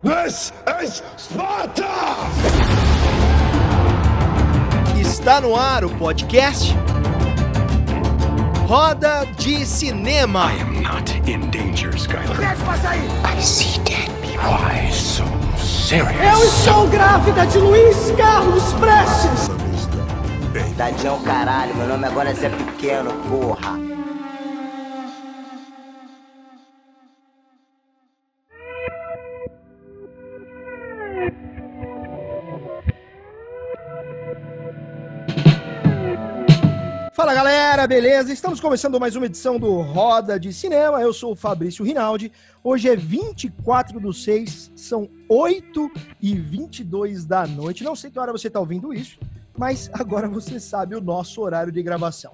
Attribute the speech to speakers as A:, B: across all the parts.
A: This is Sparta!
B: Está no ar o podcast Roda de Cinema.
C: I am not in danger, Skyler.
A: I see dead people.
C: Why so serious?
D: Eu estou grávida de Luiz Carlos Prestes.
E: Tadinho é caralho, meu nome agora é Zé Pequeno, porra.
B: Beleza? Estamos começando mais uma edição do Roda de Cinema. Eu sou o Fabrício Rinaldi. Hoje é 24 do 6, são 8 e 22 da noite. Não sei que hora você está ouvindo isso, mas agora você sabe o nosso horário de gravação.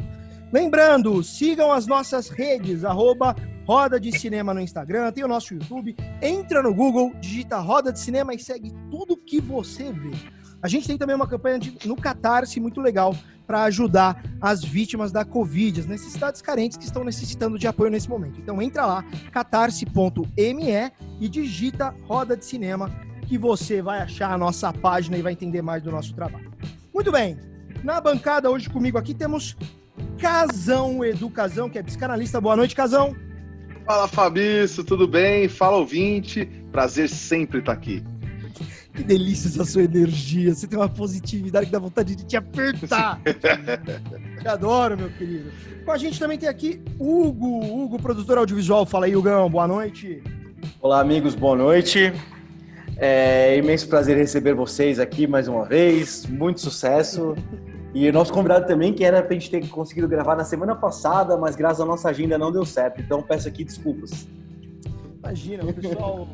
B: Lembrando, sigam as nossas redes, arroba Roda de Cinema no Instagram, tem o nosso YouTube. Entra no Google, digita Roda de Cinema e segue tudo que você vê. A gente tem também uma campanha de- no Catarse muito legal para ajudar as vítimas da Covid, as necessidades carentes que estão necessitando de apoio nesse momento. Então entra lá, catarse.me e digita Roda de Cinema que você vai achar a nossa página e vai entender mais do nosso trabalho. Muito bem, na bancada hoje comigo aqui temos Casão Edu Casão, que é psicanalista. Boa noite, Casão.
F: Fala Fabrício, tudo bem? Fala ouvinte, prazer sempre estar aqui.
B: Que delícia essa sua energia. Você tem uma positividade que dá vontade de te apertar. Te adoro, meu querido. Com a gente também tem aqui Hugo, Hugo, produtor audiovisual. Fala aí, Hugão. Boa noite.
G: Olá, amigos, boa noite. É imenso prazer receber vocês aqui mais uma vez. Muito sucesso. E o nosso convidado também, que era pra gente ter conseguido gravar na semana passada, mas graças à nossa agenda não deu certo. Então peço aqui desculpas.
B: Imagina, o pessoal.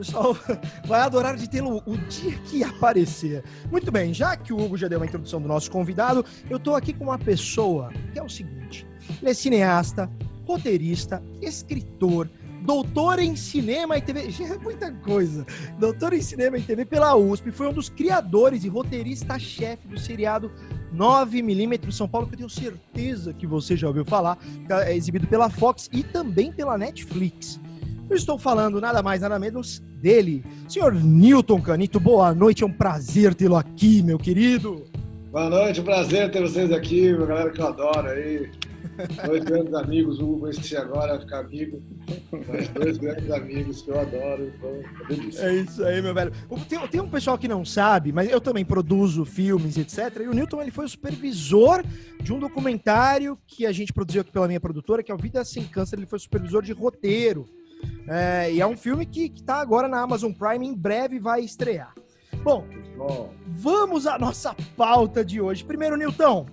B: Pessoal vai adorar de tê-lo o dia que aparecer. Muito bem, já que o Hugo já deu uma introdução do nosso convidado, eu tô aqui com uma pessoa que é o seguinte: ele é cineasta, roteirista, escritor, doutor em cinema e TV. Já é muita coisa. Doutor em cinema e TV pela USP, foi um dos criadores e roteirista-chefe do seriado 9mm São Paulo, que eu tenho certeza que você já ouviu falar, é exibido pela Fox e também pela Netflix. Eu estou falando nada mais, nada menos dele. Senhor Newton Canito, boa noite, é um prazer tê-lo aqui, meu querido.
H: Boa noite, um prazer ter vocês aqui, uma galera que eu adoro aí. Dois grandes amigos, Hugo esse agora ficar amigo, mas dois grandes amigos que eu adoro, então é.
B: É isso aí, meu velho. Tem, tem um pessoal que não sabe, mas eu também produzo filmes, etc. E o Newton ele foi o supervisor de um documentário que a gente produziu aqui pela minha produtora, que é o Vida Sem Câncer. Ele foi supervisor de roteiro. É, e é um filme que, que tá agora na Amazon Prime, em breve vai estrear. Bom, Vamos à nossa pauta de hoje. Primeiro, Nilton.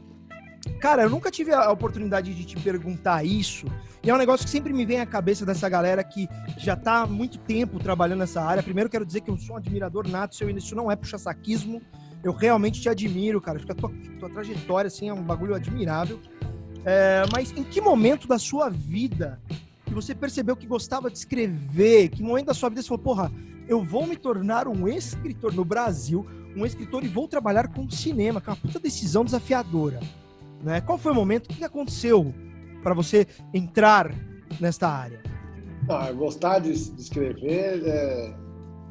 B: Cara, eu nunca tive a oportunidade de te perguntar isso. E é um negócio que sempre me vem à cabeça dessa galera que já tá há muito tempo trabalhando nessa área. Primeiro, quero dizer que eu sou um admirador nato seu. Isso não é puxa-saquismo. Eu realmente te admiro, cara. Acho que a tua, tua trajetória, assim, é um bagulho admirável. É, mas em que momento da sua vida você percebeu que gostava de escrever? Que momento da sua vida você falou, porra, eu vou me tornar um escritor no Brasil, um escritor e vou trabalhar com cinema, que é uma puta decisão desafiadora. Né? Qual foi o momento? O que aconteceu para você entrar nesta área?
H: ah, gostar de, de escrever é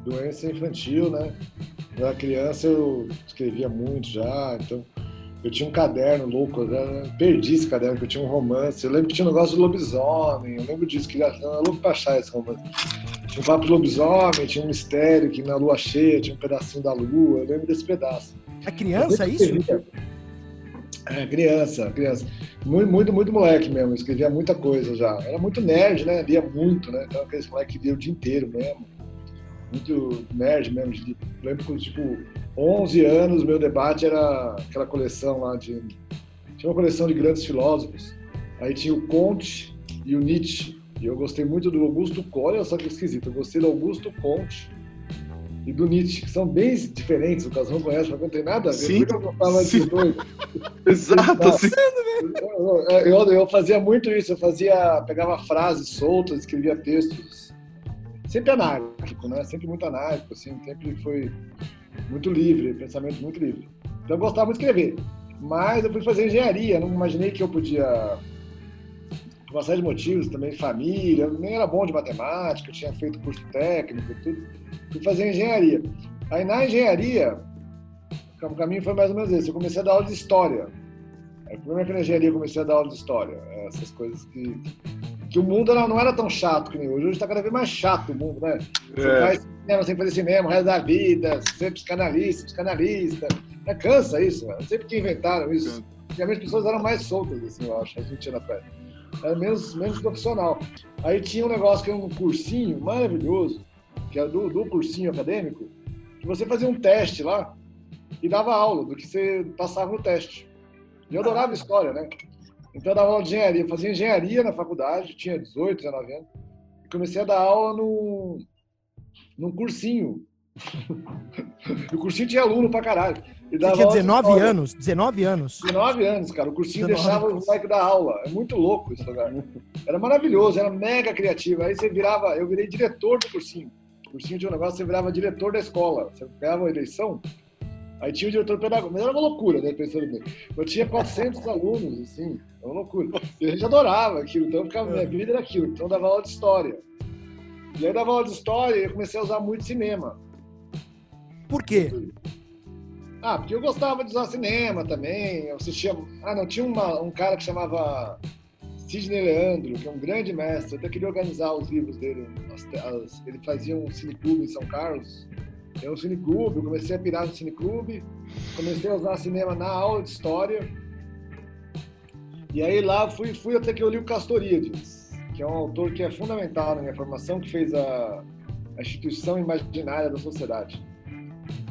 H: doença infantil, né? Era criança eu escrevia muito já, então eu tinha um caderno louco, eu já perdi esse caderno, porque eu tinha um romance. Eu lembro que tinha um negócio de lobisomem, eu lembro disso, que eu era louco pra achar esse romance. Tinha um papo de lobisomem, tinha um mistério que na lua cheia tinha um pedacinho da lua, eu lembro desse pedaço.
B: É criança
H: Eu
B: isso?
H: É, criança, criança. Muito, muito, muito moleque mesmo, eu escrevia muita coisa já. Era muito nerd, né? Lia muito, né? Então aqueles moleque que lia o dia inteiro mesmo. Muito nerd mesmo. Eu lembro que, tipo, 11 anos, meu debate era aquela coleção lá de... Tinha uma coleção de grandes filósofos. Aí tinha o Conte e o Nietzsche. E eu gostei muito do Augusto Conte, olha só que esquisito. Eu gostei do Augusto Conte e do Nietzsche, que são bem diferentes. O Casão conhece, mas não tem nada a ver.
F: Sim,
H: Por que eu gostava desses
F: sim.
H: dois?
F: Exato.
H: Eu, eu- eu fazia muito isso, eu fazia, pegava frases soltas, escrevia textos, sempre anárquico, né? Sempre muito anárquico, assim, sempre foi muito livre, pensamento muito livre. Então eu gostava muito de escrever, mas eu fui fazer engenharia, não imaginei que eu podia por uma série de motivos, também família, eu nem era bom de matemática, eu tinha feito curso técnico e tudo, fui fazer engenharia. Aí na engenharia, o caminho foi mais ou menos esse, eu comecei a dar aula de história. Aí, primeiro que na engenharia eu comecei a dar aula de história, essas coisas que, que o mundo era- não era tão chato que nem hoje, hoje está cada vez mais chato o mundo, né? Você
F: É.
H: faz cinema sem fazer cinema, o resto da vida, ser psicanalista, psicanalista. É, cansa isso, não sei porque inventaram isso. Antigamente as pessoas eram mais soltas, assim, eu acho, há 20 anos atrás. Era menos, menos profissional. Aí tinha um negócio que era um cursinho maravilhoso, que era do, do cursinho acadêmico, que você fazia um teste lá e dava aula do que você passava no teste. E eu adorava história, né? Então eu dava aula de engenharia. Eu fazia engenharia na faculdade, tinha 18, 19 anos. E comecei a dar aula num, num cursinho. e o cursinho tinha aluno pra caralho. E
B: Você tinha
H: aula de
B: 19
H: história.
B: anos? 19 anos.
H: 19 anos, cara. O cursinho
B: 19
H: deixava o moleque da aula. É muito louco esse lugar. Era maravilhoso, era mega criativo. Aí você virava, eu virei diretor do cursinho. O cursinho tinha um negócio, você virava diretor da escola. Você ganhava uma eleição, aí tinha o diretor pedagógico. Mas era uma loucura, né? Pensando bem. Eu tinha 400 alunos, assim, era uma loucura. E a gente adorava aquilo, então eu ficava, minha vida era aquilo. Então eu dava aula de história. E aí eu dava aula de história e eu comecei a usar muito cinema.
B: Por quê?
H: Ah, porque eu gostava de usar cinema também. Eu assistia. Ah, não, tinha uma- um cara que chamava Sidney Leandro, que é um grande mestre. Eu até queria organizar os livros dele. as- as- ele fazia um cineclube em São Carlos. É um cineclube, eu comecei a pirar no cineclube. Comecei a usar cinema na aula de história. E aí lá fui, fui até que eu li o Castoríades, que é um autor que é fundamental na minha formação, que fez a, a instituição imaginária da sociedade.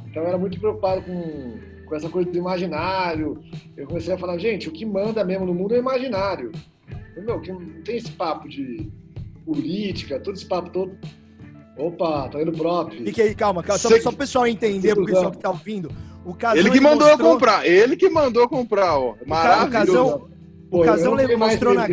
H: Então eu era muito preocupado com, com essa coisa do imaginário. Eu comecei a falar, gente, o que manda mesmo no mundo é o imaginário. Eu, Meu, que não tem esse papo de política, todo esse papo todo. Opa, tá indo prop.
B: Fique aí, calma, calma. Só,
F: Sei
B: só pro pessoal entender, pro pessoal que tá ouvindo. O Casão,
F: Ele que mandou eu
B: mostrou-
F: comprar, ele que mandou comprar, ó. Maravilhoso.
B: O Casão mostrou na.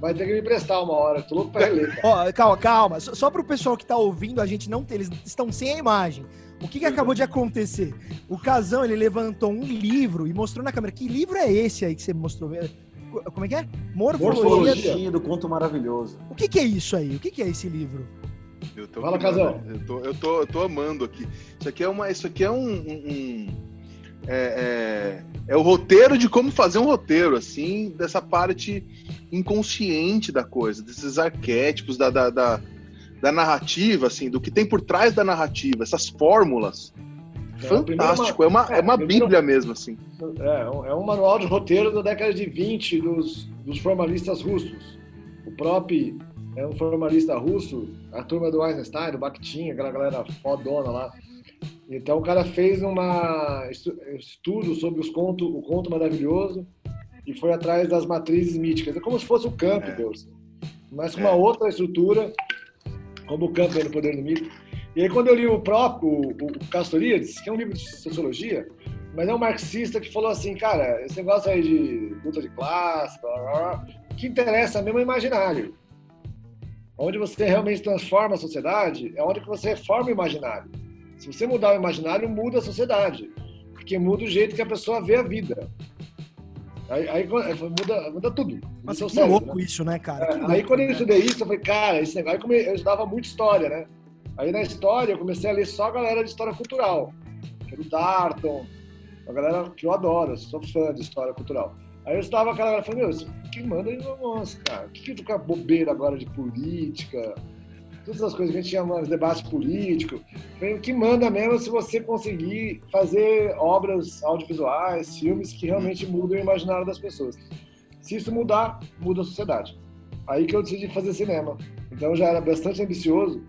H: Vai ter que me emprestar uma hora, tô louco pra reler. cara.
B: Ó, calma, calma. Só, só pro pessoal que tá ouvindo, a gente não tem. Eles estão sem a imagem. O que, que acabou de acontecer? O Casão, ele levantou um livro e mostrou na câmera. Que livro é esse aí que você mostrou? É, Como é que é? Morfologia.
H: Morfologia.
G: Morfologia do conto maravilhoso.
B: O que, que é isso aí? O que, que é esse livro?
F: Eu tô
H: Fala,
F: mano. Eu tô, eu, tô, eu tô amando aqui. Isso aqui é uma. Isso aqui é um. um- um- é, é, é o roteiro de como fazer um roteiro, assim, dessa parte inconsciente da coisa, desses arquétipos da, da, da, da narrativa, assim, do que tem por trás da narrativa, essas fórmulas.
H: É,
F: Fantástico, é uma, é uma
H: primeiro-
F: bíblia mesmo, assim.
H: É, um- é um manual de roteiro da década de 20 dos, dos formalistas russos. O próprio é um formalista russo, a turma do Einstein, do Bakhtin, aquela galera fodona lá. Então o cara fez estu- estudo sobre os conto, o conto maravilhoso e foi atrás das matrizes míticas. É como se fosse o campo,
F: É.
H: Deus. Mas com uma outra estrutura, como o campo é no poder do mito. E aí quando eu li o próprio, o, o Castoriades, que é um livro de sociologia, mas é um marxista que falou assim, cara, esse negócio aí de luta de classe, blá, blá, blá, que interessa mesmo é o imaginário. Onde você realmente transforma a sociedade é onde que você reforma o imaginário. Se você mudar o imaginário, muda a sociedade. Porque muda o jeito que a pessoa vê a vida. Aí, aí muda, muda tudo.
B: Mas
H: cérebro,
B: louco
H: né?
B: isso, né, cara?
H: É,
B: louco,
H: aí quando eu
B: né?
H: estudei isso, eu falei, cara, esse negócio. Aí come- eu estudava muito história, né? Aí na história eu comecei a ler só a galera de história cultural. Que era o Darton, a galera que eu adoro, eu sou fã de história cultural. Aí eu estava aquela galera falando, meu, que manda aí, nossa, cara, o que que tu com a bobeira agora de política? Todas essas coisas que a gente chama de debate político. O que manda mesmo é se você conseguir fazer obras audiovisuais, filmes que realmente mudam o imaginário das pessoas. Se isso mudar, muda a sociedade. Aí que eu decidi fazer cinema. Então eu já era bastante ambicioso.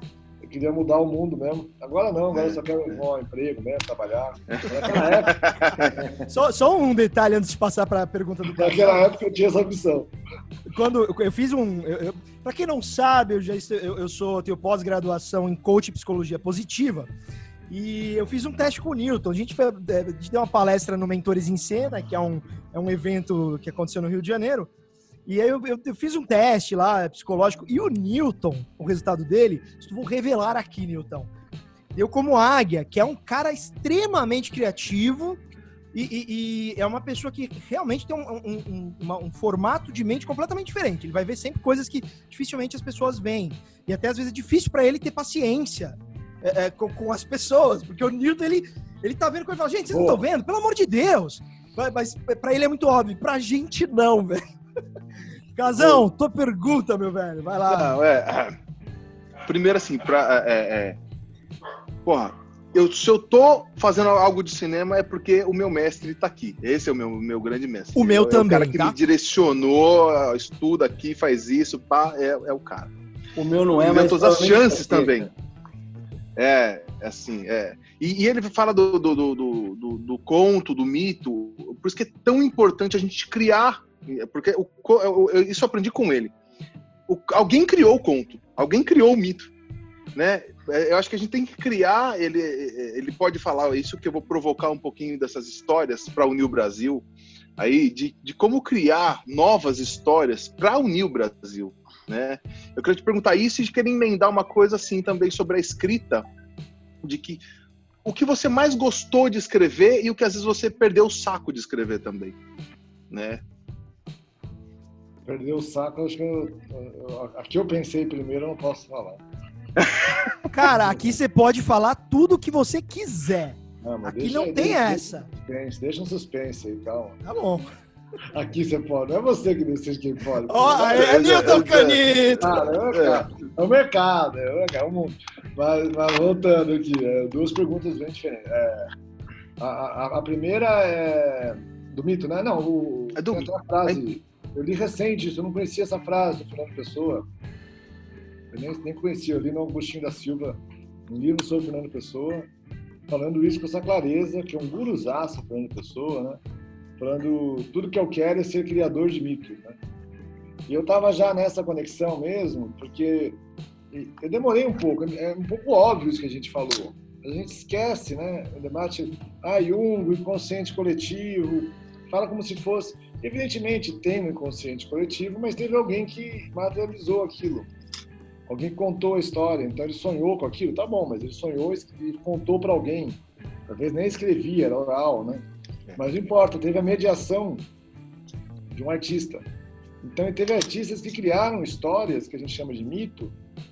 H: Queria mudar o mundo mesmo. Agora não, agora eu só quero um emprego mesmo, trabalhar. Naquela época,
B: Só, só um detalhe antes de passar para a pergunta do Casão.
H: naquela época eu tinha essa ambição.
B: quando eu- fiz um. Para quem não sabe, eu já eu, eu sou tenho pós-graduação em coach psicologia positiva. E eu fiz um teste com o Newton. A gente, foi, é, a gente deu uma palestra no Mentores em Cena, que é um, é um evento que aconteceu no Rio de Janeiro. E aí eu, eu- eu fiz um teste lá, psicológico, e o Newton, o resultado dele, isso vou revelar aqui, Newton. Deu como águia, que é um cara extremamente criativo, E, e- e é uma pessoa que realmente tem um, um- um- uma- um formato de mente completamente diferente. Ele vai ver sempre coisas que dificilmente as pessoas veem. E até às vezes é difícil pra ele ter paciência é, é, com, com as pessoas, porque o Newton, ele, ele tá vendo coisa e fala, gente, vocês não
H: Boa.
B: estão vendo? Pelo amor de Deus! Mas, mas pra ele é muito óbvio, pra gente não, velho. Casão, tua pergunta, meu velho, vai lá.
F: Não, é. Primeiro, assim, pra. É, é, porra, eu, se eu tô fazendo algo de cinema é porque o meu mestre tá aqui. Esse é o meu, meu grande mestre.
B: O meu
F: É
B: também,
F: O cara que
B: tá?
F: me direcionou, estuda aqui, faz isso, pá, é, é o cara.
G: O meu não é, mas
F: as
G: provavelmente
F: chances também. É, assim, é. E, e ele fala do, do, do, do, do- do conto, do mito, por isso que é tão importante a gente criar, porque o eu- eu- isso eu aprendi com ele. O- alguém criou o conto, alguém criou o mito, né? É, Eu acho que a gente tem que criar, ele, ele pode falar isso que eu vou provocar um pouquinho dessas histórias para unir o Brasil, aí de, de como criar novas histórias para unir o Brasil, né? Eu queria te perguntar isso e queria emendar uma coisa assim também sobre a escrita, de que o que você mais gostou de escrever e o que às vezes você perdeu o saco de escrever também, né?
H: Perdeu o saco, acho que eu, eu- aqui eu pensei primeiro, eu não posso falar.
B: Cara, aqui você pode falar tudo o que você quiser.
H: Não, mas
B: Aqui
H: deixa-
B: não tem
H: deixa-
B: essa.
H: Suspense, deixa um suspense aí, calma.
B: Tá bom.
H: Aqui você pode, não é você que decide quem pode.
B: Ó, é, é
F: eu-
B: Canito.
H: Cara, é o mercado, é o mercado, é o mercado, é o mundo. Mas, mas voltando aqui, é, duas perguntas bem diferentes. É, a, a- a primeira é do mito, né? Não, o,
F: É do
H: uma frase. Eu li recente isso, eu não conhecia essa frase do Fernando Pessoa. Eu nem, nem conhecia, eu li no Agostinho da Silva, um livro sobre Fernando Pessoa, falando isso com essa clareza, que é um guruzaço, Fernando Pessoa, né? Falando tudo que eu quero é ser criador de mitos, né? E eu tava já nessa conexão mesmo, porque eu demorei um pouco, é um pouco óbvio isso que a gente falou. A gente esquece, né? O debate, ah, Jung, inconsciente coletivo, fala como se fosse. Evidentemente tem um inconsciente coletivo, mas teve alguém que materializou aquilo. Alguém contou a história, então ele sonhou com aquilo, tá bom, mas ele sonhou e contou para alguém. Talvez nem escrevia, era oral, né? Mas não importa, teve a mediação de um artista. Então, teve artistas que criaram histórias que a gente chama de mito,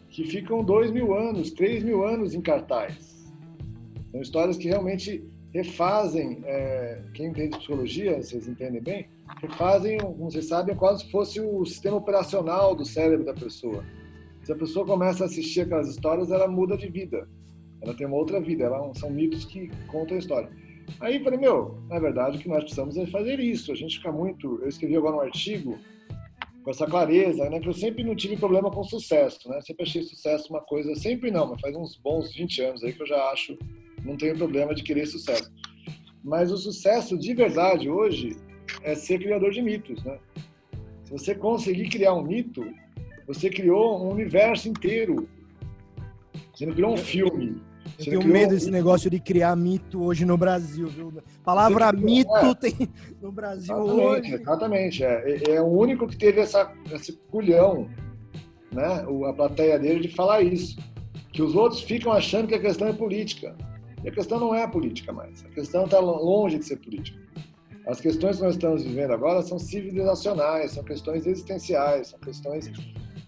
H: que ficam dois mil anos, três mil anos em cartaz. São histórias que realmente refazem, é, quem entende psicologia, vocês entendem bem, refazem, como vocês sabem, quase se fosse o sistema operacional do cérebro da pessoa. Se a pessoa começa a assistir aquelas histórias, ela muda de vida. Ela tem uma outra vida, ela, são mitos que contam a história. Aí eu falei, meu, na verdade o que nós precisamos é fazer isso. A gente fica muito. Eu escrevi agora um artigo com essa clareza, né? Que eu sempre não tive problema com sucesso, né? Sempre achei sucesso uma coisa, sempre não, mas faz uns bons 20 anos aí que eu já acho, não tenho problema de querer sucesso. Mas o sucesso de verdade hoje é ser criador de mitos, né? Se você conseguir criar um mito, você criou um universo inteiro. Você não criou um filme.
B: Eu tenho
H: criou
B: medo
H: um
B: desse negócio de criar mito hoje no Brasil, viu? Palavra
H: Você-
B: mito
H: é.
B: tem no Brasil
H: Exatamente,
B: hoje.
H: exatamente. É, É- o único que teve essa, esse culhão, né? A plateia dele de falar isso. Que os outros ficam achando que a questão é política. E a questão não é política mais. A questão está longe de ser política. As questões que nós estamos vivendo agora são civilizacionais, são questões existenciais, são questões.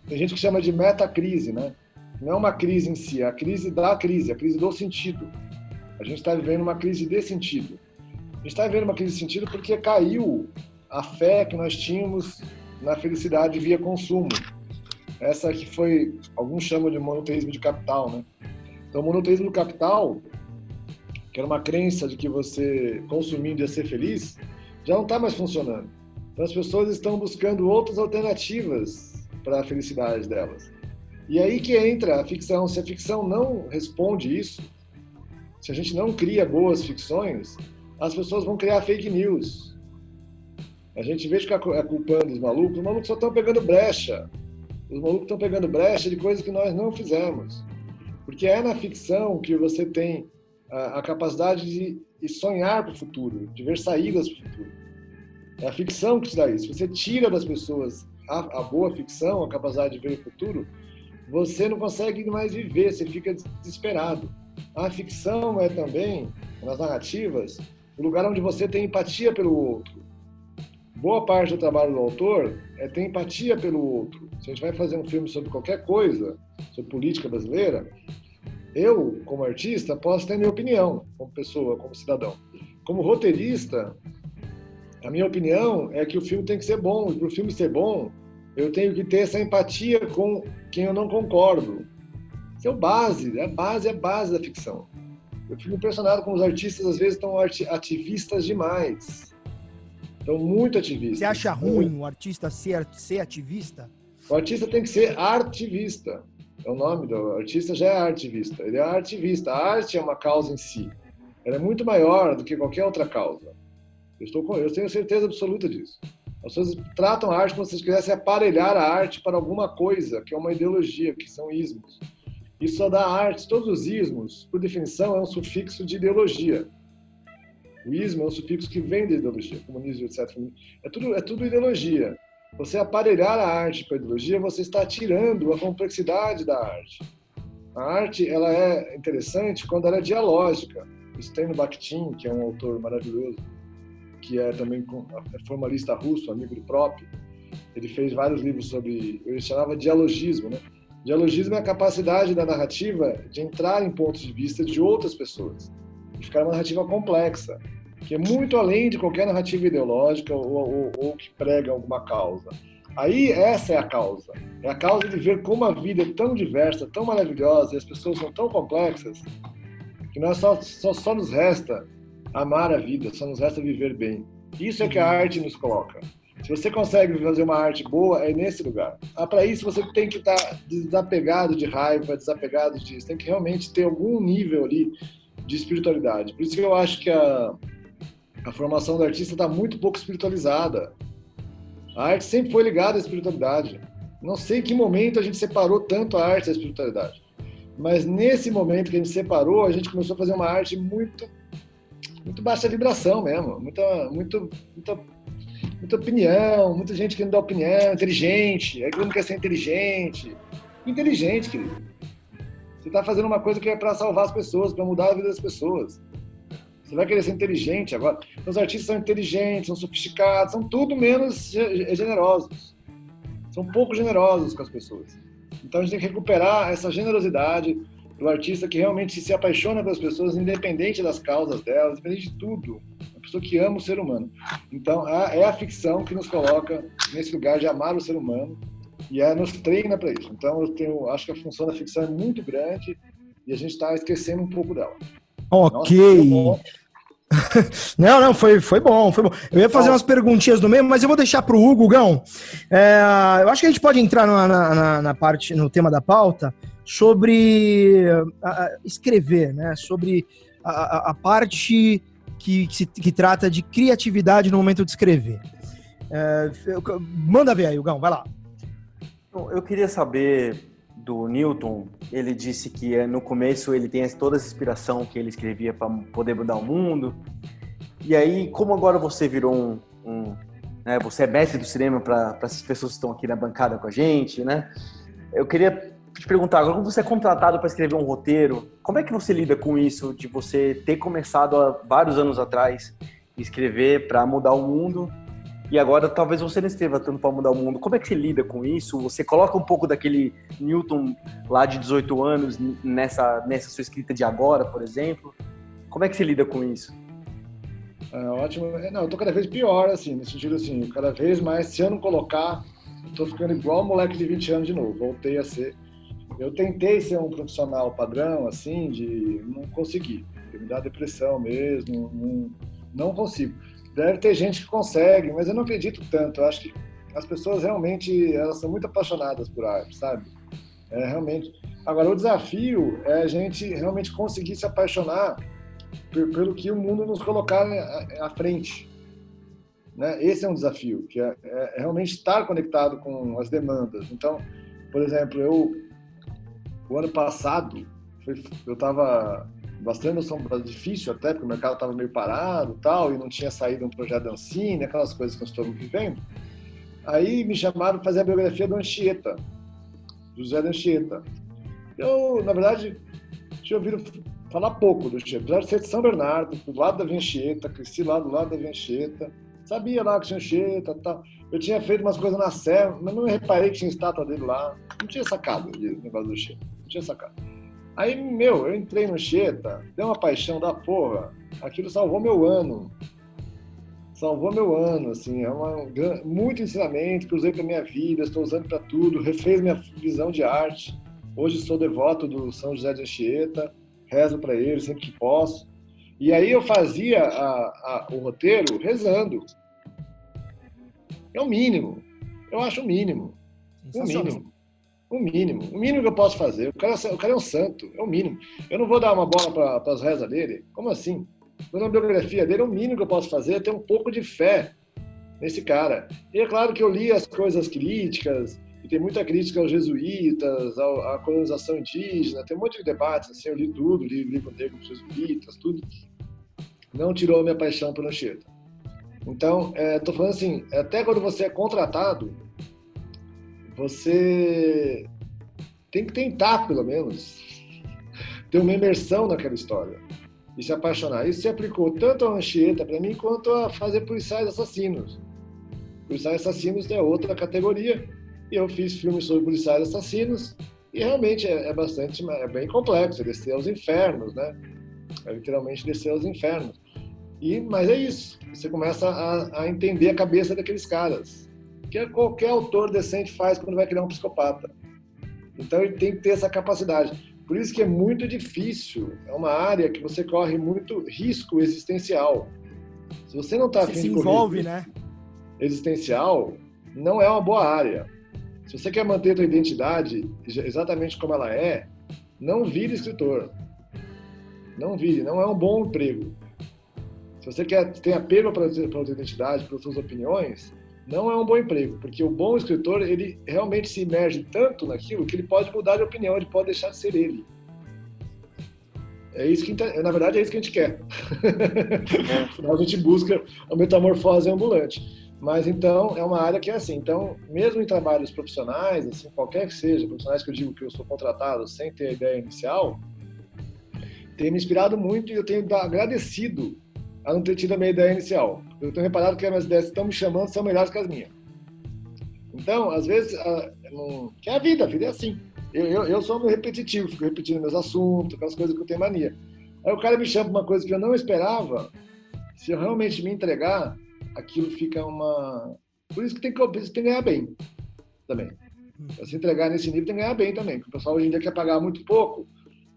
H: Tem gente que chama de metacrise, né? Não é uma crise em si, é a crise da crise, a crise do sentido. A gente está vivendo uma crise de sentido. A gente está vivendo uma crise de sentido porque caiu a fé que nós tínhamos na felicidade via consumo. Essa que foi, alguns chamam de monoteísmo de capital, né? Então, o monoteísmo do capital, que era uma crença de que você consumindo ia ser feliz, já não está mais funcionando. Então, as pessoas estão buscando outras alternativas para a felicidade delas. E aí que entra a ficção. Se a ficção não responde isso, se a gente não cria boas ficções, as pessoas vão criar fake news. A gente vê ficar é culpando os malucos, os malucos só estão pegando brecha. Os malucos estão pegando brecha de coisas que nós não fizemos. Porque é na ficção que você tem a, capacidade de, de sonhar para o futuro, de ver saídas para o futuro. É a ficção que te dá isso. Você tira das pessoas a, a boa ficção, a capacidade de ver o futuro, você não consegue mais viver, você fica desesperado. A ficção é também, nas narrativas, o lugar onde você tem empatia pelo outro. Boa parte do trabalho do autor é ter empatia pelo outro. Se a gente vai fazer um filme sobre qualquer coisa, sobre política brasileira, eu, como artista, posso ter minha opinião, como pessoa, como cidadão. Como roteirista, a minha opinião é que o filme tem que ser bom, para o filme ser bom, eu tenho que ter essa empatia com quem eu não concordo. Isso é o base, é a base, é a base da ficção. Eu fico impressionado com os artistas, às vezes, estão ativistas demais. Estão muito ativistas.
B: Você acha ruim o artista ser, ser ativista?
H: O artista tem que ser artivista. É o nome do artista, já é artivista. Ele é artivista. A arte é uma causa em si. Ela é muito maior do que qualquer outra causa. Eu, estou com, eu tenho certeza absoluta disso. As pessoas tratam a arte como se quisessem aparelhar a arte para alguma coisa, que é uma ideologia, que são ismos. Isso só dá arte. Todos os ismos, por definição, é um sufixo de ideologia. O ismo é um sufixo que vem da ideologia, comunismo, etc. É tudo, é tudo ideologia. Você aparelhar a arte para a ideologia, você está tirando a complexidade da arte. A arte ela é interessante quando ela é dialógica. Isso tem no Bakhtin, que é um autor maravilhoso, que é também é formalista russo, amigo do próprio. Ele fez vários livros sobre, ele chamava dialogismo, né? Dialogismo é a capacidade da narrativa de entrar em pontos de vista de outras pessoas e ficar uma narrativa complexa, que é muito além de qualquer narrativa ideológica ou, ou, ou que prega alguma causa. Aí essa é a causa. É a causa de ver como a vida é tão diversa, tão maravilhosa e as pessoas são tão complexas que nós só, só, só nos resta amar a vida, só nos resta viver bem. Isso é que a arte nos coloca. Se você consegue fazer uma arte boa, é nesse lugar. Ah, para isso você tem que estar tá desapegado de raiva, desapegado disso. Tem que realmente ter algum nível ali de espiritualidade. Por isso que eu acho que a, a formação do artista está muito pouco espiritualizada. A arte sempre foi ligada à espiritualidade. Não sei em que momento a gente separou tanto a arte da espiritualidade. Mas nesse momento que a gente separou, a gente começou a fazer uma arte muito muito baixa vibração mesmo, muita, muito, muita muita opinião, muita gente querendo dar opinião, inteligente, aí todo mundo quer ser inteligente. Inteligente, querido. Você está fazendo uma coisa que é para salvar as pessoas, para mudar a vida das pessoas. Você vai querer ser inteligente agora. Então, os artistas são inteligentes, são sofisticados, são tudo menos generosos. São pouco generosos com as pessoas. Então a gente tem que recuperar essa generosidade do artista que realmente se apaixona pelas pessoas, independente das causas delas, independente de tudo pessoa que ama o ser humano. Então, é a ficção que nos coloca nesse lugar de amar o ser humano e é, nos treina para isso. Então, eu tenho, acho que a função da ficção é muito grande e a gente está esquecendo um pouco dela.
B: Ok. Nossa, não, não, foi, foi bom, foi bom. Eu ia fazer umas perguntinhas no meio, mas eu vou deixar para o Hugo, Gão. É, eu acho que a gente pode entrar na, na, na, parte, no tema da pauta, sobre a, a escrever, né? Sobre a, a parte que, que, se, que trata de criatividade no momento de escrever. É, manda ver aí, Gão, vai lá.
G: Eu queria saber do Newton. Ele disse que é, no começo ele tem toda essa inspiração que ele escrevia para poder mudar o mundo. E aí, como agora você virou um, um né, você é mestre do cinema para essas pessoas que estão aqui na bancada com a gente, né? Eu queria te perguntar, agora como você é contratado para escrever um roteiro, como é que você lida com isso de você ter começado há vários anos atrás escrever para mudar o mundo e agora talvez você não escreva tanto para mudar o mundo. Como é que você lida com isso? Você coloca um pouco daquele Newton lá de 18 anos nessa nessa sua escrita de agora, por exemplo? Como é que você lida com isso?
H: É, ótimo. É, não, eu tô cada vez pior, assim, no sentido assim, cada vez mais, se eu não colocar, tô ficando igual um moleque de 20 anos de novo. Voltei a ser eu tentei ser um profissional padrão, assim, de não consegui. Me dá depressão mesmo, não, não consigo. Deve ter gente que consegue, mas eu não acredito tanto. Eu acho que as pessoas realmente elas são muito apaixonadas por arte, sabe? É realmente. Agora o desafio é a gente realmente conseguir se apaixonar pelo que o mundo nos colocar à frente. Né? Esse é um desafio, que é, é realmente estar conectado com as demandas. Então, por exemplo, eu o ano passado, eu estava bastante noção, difícil até, porque o mercado estava meio parado tal, e não tinha saído um projeto da Ancine, aquelas coisas que nós estamos vivendo. Aí me chamaram para fazer a biografia do Anchieta, José do Anchieta. Eu, na verdade, tinha ouvido falar pouco do Anchieta. Apesar de ser de São Bernardo, do lado da Vincheta, cresci lá do lado da Vincheta, sabia lá que tinha Anchieta tal. Eu tinha feito umas coisas na Serra, mas não reparei que tinha estátua dele lá. Não tinha sacado o negócio do Anchieta. Não tinha sacado. Aí, meu, eu entrei no Anchieta, deu uma paixão da porra. Aquilo salvou meu ano. Salvou meu ano, assim, é uma, muito ensinamento que usei para minha vida, estou usando para tudo, refez minha visão de arte. Hoje sou devoto do São José de Anchieta, rezo para ele sempre que posso. E aí eu fazia a- a- o roteiro rezando. É o mínimo. Eu acho o mínimo. O mínimo. O mínimo. O mínimo que eu posso fazer. O cara, o cara é um santo. É o mínimo. Eu não vou dar uma bola para as rezas dele. Como assim? Na biografia dele, o mínimo que eu posso fazer é ter um pouco de fé nesse cara. E é claro que eu li as coisas críticas, e tem muita crítica aos jesuítas, à colonização indígena, tem um monte de debates, assim, eu li tudo, li livro negro dos jesuítas, tudo. Não tirou a minha paixão por Anchieta. Então, estou falando assim, até quando você é contratado, você tem que tentar, pelo menos, ter uma imersão naquela história e se apaixonar. Isso se aplicou tanto a Anchieta para mim quanto a fazer policiais assassinos. Policiais assassinos é outra categoria e eu fiz filmes sobre policiais assassinos e realmente é, é bastante, é bem complexo, é descer aos infernos, né? É literalmente descer aos infernos. E, mas é isso, você começa a, a entender a cabeça daqueles caras, que qualquer autor decente faz quando vai criar um psicopata. Então ele tem que ter essa capacidade. Por isso que é muito difícil, é uma área que você corre muito risco existencial. Se você não está
B: Você se envolve, né?
H: existencial, não é uma boa área. Se você quer manter a sua identidade exatamente como ela é, não vire escritor. Não vire, não é um bom emprego. Se você quer tem apego para a sua identidade, para as suas opiniões, não é um bom emprego, porque o bom escritor, ele realmente se imerge tanto naquilo que ele pode mudar de opinião, ele pode deixar de ser ele. É isso que, na verdade, é isso que a gente quer. Afinal, a gente busca a metamorfose ambulante. Mas então é uma área que é assim. Então, mesmo em trabalhos profissionais, assim, qualquer que seja, profissionais que eu digo que eu sou contratado sem ter a ideia inicial, tem me inspirado muito e eu tenho agradecido a não ter tido a minha ideia inicial. Eu tenho reparado que as minhas ideias que estão me chamando são melhores que as minhas. Então, às vezes, a, não, que é a vida, a vida é assim. Eu, eu, eu sou meio repetitivo, fico repetindo meus assuntos, aquelas coisas que eu tenho mania. Aí o cara me chama para uma coisa que eu não esperava, se eu realmente me entregar, aquilo fica uma. Por isso que tem que, tem que ganhar bem também. Se entregar nesse nível tem que ganhar bem também. Porque o pessoal hoje em dia quer pagar muito pouco,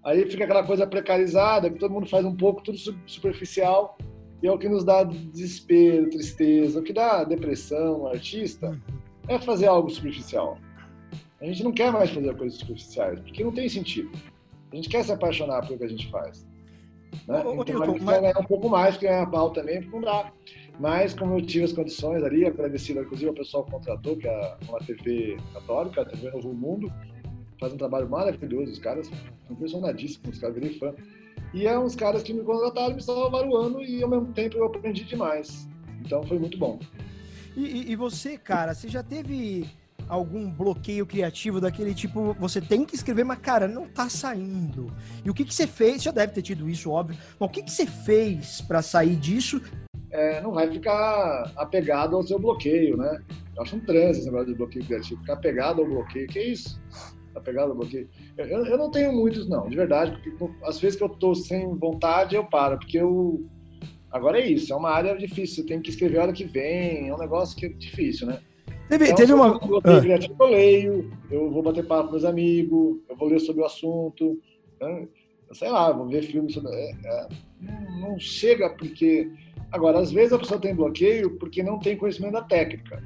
H: aí fica aquela coisa precarizada, que todo mundo faz um pouco, tudo superficial, e é o que nos dá desespero, tristeza, o que dá depressão no artista é fazer algo superficial. A gente não quer mais fazer coisas superficiais, porque não tem sentido. A gente quer se apaixonar pelo que a gente faz. Né?
B: Ô,
H: então, gente
B: mas-
H: ganhar um pouco mais, porque ganhar pau também, não dá. Mas, como eu tive as condições ali, agradecido, inclusive, ao pessoal que contratou, que é uma TV católica, a TV Novo Mundo, faz um trabalho maravilhoso, os caras, impressionadíssimos, os caras, virei fã. E é uns caras que me contrataram, me salvaram o ano e, ao mesmo tempo, eu aprendi demais. Então, foi muito bom.
B: E, e- e você, cara, você já teve algum bloqueio criativo daquele tipo, você tem que escrever, mas, cara, não tá saindo. E o que, que você fez? Já deve ter tido isso, óbvio. Mas o que, que você fez pra sair disso?
H: É, não vai ficar apegado ao seu bloqueio, né? Eu acho um trânsito esse negócio de bloqueio criativo. Ficar apegado ao bloqueio, que é isso? Apegado ao bloqueio. Eu, eu- eu não tenho muitos, não, de verdade, porque às vezes que eu tô sem vontade, eu paro, porque eu. Agora é isso, é uma área difícil, você tem que escrever a hora que vem, é um negócio que é difícil, né?
B: Teve,
H: Então,
B: teve
H: eu
B: uma.
H: bloqueio
B: Ah.
H: criativo, eu leio, eu vou bater papo com meus amigos, eu vou ler sobre o assunto, né? Eu sei lá, vou ver filmes sobre. é, é, não, não chega porque. Agora, às vezes a pessoa tem bloqueio porque não tem conhecimento da técnica.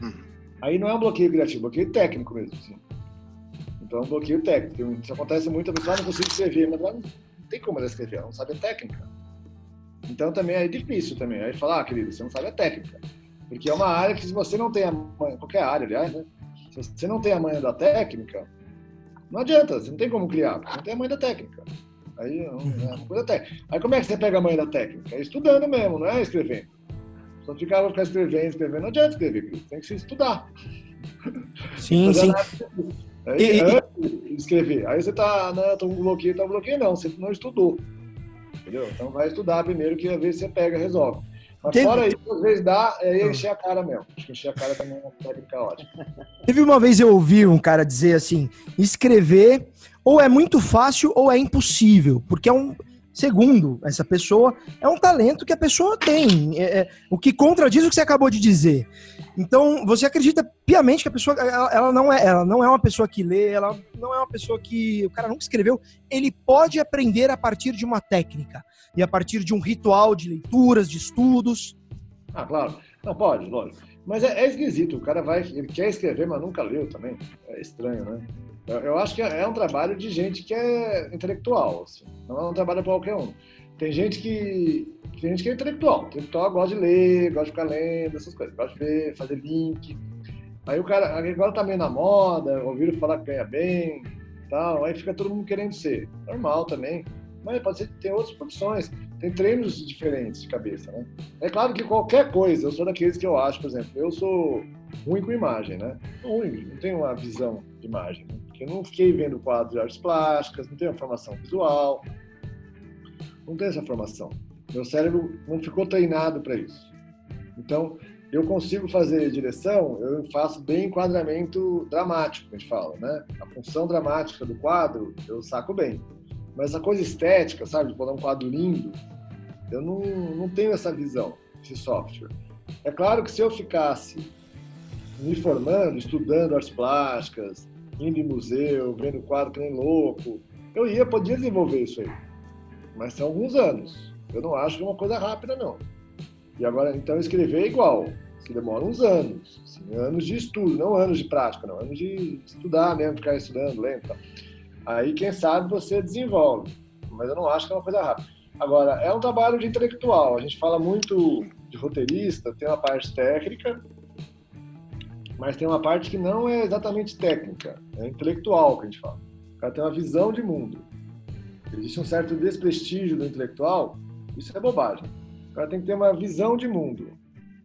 F: Uhum.
H: Aí não é um bloqueio criativo, é um bloqueio técnico mesmo. Assim. Então é bloqueio técnico. Isso acontece muito, a pessoa "Ah, não consigo escrever, mas não tem como ela escrever, ela não sabe a técnica. Então também é difícil também. Aí fala, ah, querido, você não sabe a técnica. Porque é uma área que se você não tem a manha, qualquer área, aliás, né? Se você não tem a manha da técnica, não adianta, você não tem como criar, não tem a manha da técnica. Aí é uma coisa técnica. Aí como é que você pega a manha da técnica? É estudando mesmo, não é escrevendo. Só ficar, ficar escrevendo, escrevendo, não adianta escrever, tem que se estudar.
B: Sim,
H: Fazer
B: sim.
H: Aí,
B: E-
H: antes de escrever. Aí você tá, não, tô com bloqueio, tá bloqueio, não, você não estudou. Entendeu? Então vai estudar primeiro, que às vezes você pega e resolve. Mas
B: Teve-
H: fora isso, às vezes dá, é
B: Ah.
H: encher a cara mesmo. Acho que encher a cara também é uma técnica ótima.
B: Teve uma vez eu ouvi um cara dizer assim: escrever ou é muito fácil ou é impossível, porque é um. Segundo essa pessoa, é um talento que a pessoa tem. é- é- o que contradiz o que você acabou de dizer. Então, você acredita piamente que a pessoa ela, ela não é, ela não é uma pessoa que lê, ela não é uma pessoa que o cara nunca escreveu. Ele pode aprender a partir de uma técnica e a partir de um ritual de leituras, de estudos.
H: Ah, claro. Não, pode, lógico. Mas é, é esquisito. O cara vai, ele quer escrever, mas nunca leu também. É estranho, né? Eu, eu acho que é um trabalho de gente que é intelectual, assim. Não é um trabalho para qualquer um. Tem gente que tem gente que é intelectual. Intelectual gosta de ler, gosta de ficar lendo, essas coisas. Gosta de ver, fazer link. Aí o cara agora tá meio na moda, ouviram falar que ganha bem, tal. Aí fica todo mundo querendo ser. Normal também. Mas pode ser que tem outras profissões. Tem treinos diferentes de cabeça, né? É claro que qualquer coisa, eu sou daqueles que eu acho, por exemplo, eu sou ruim com imagem, né? Ruim, não tenho uma visão de imagem. Né? Eu não fiquei vendo quadros de artes plásticas, não tenho uma formação visual, não tenho essa formação. Meu cérebro não ficou treinado para isso. Então, eu consigo fazer direção, eu faço bem enquadramento dramático, que a gente fala, né? A função dramática do quadro, eu saco bem. Mas a coisa estética, sabe? De botar um quadro lindo, eu não, não tenho essa visão, esse software. É claro que se eu ficasse me formando, estudando artes plásticas, indo em museu, vendo quadro que nem louco, eu ia, podia desenvolver isso aí. Mas são alguns anos. Eu não acho que é uma coisa rápida, não. E agora, então, escrever é igual. Isso demora uns anos. Assim, anos de estudo, não anos de prática, não. Anos de estudar mesmo, ficar estudando, lendo. Aí, quem sabe, você desenvolve. Mas eu não acho que é uma coisa rápida. Agora, é um trabalho de intelectual. A gente fala muito de roteirista, tem uma parte técnica, mas tem uma parte que não é exatamente técnica, é intelectual que a gente fala. O cara tem uma visão de mundo. Existe um certo desprestígio do intelectual, isso é bobagem. O cara tem que ter uma visão de mundo.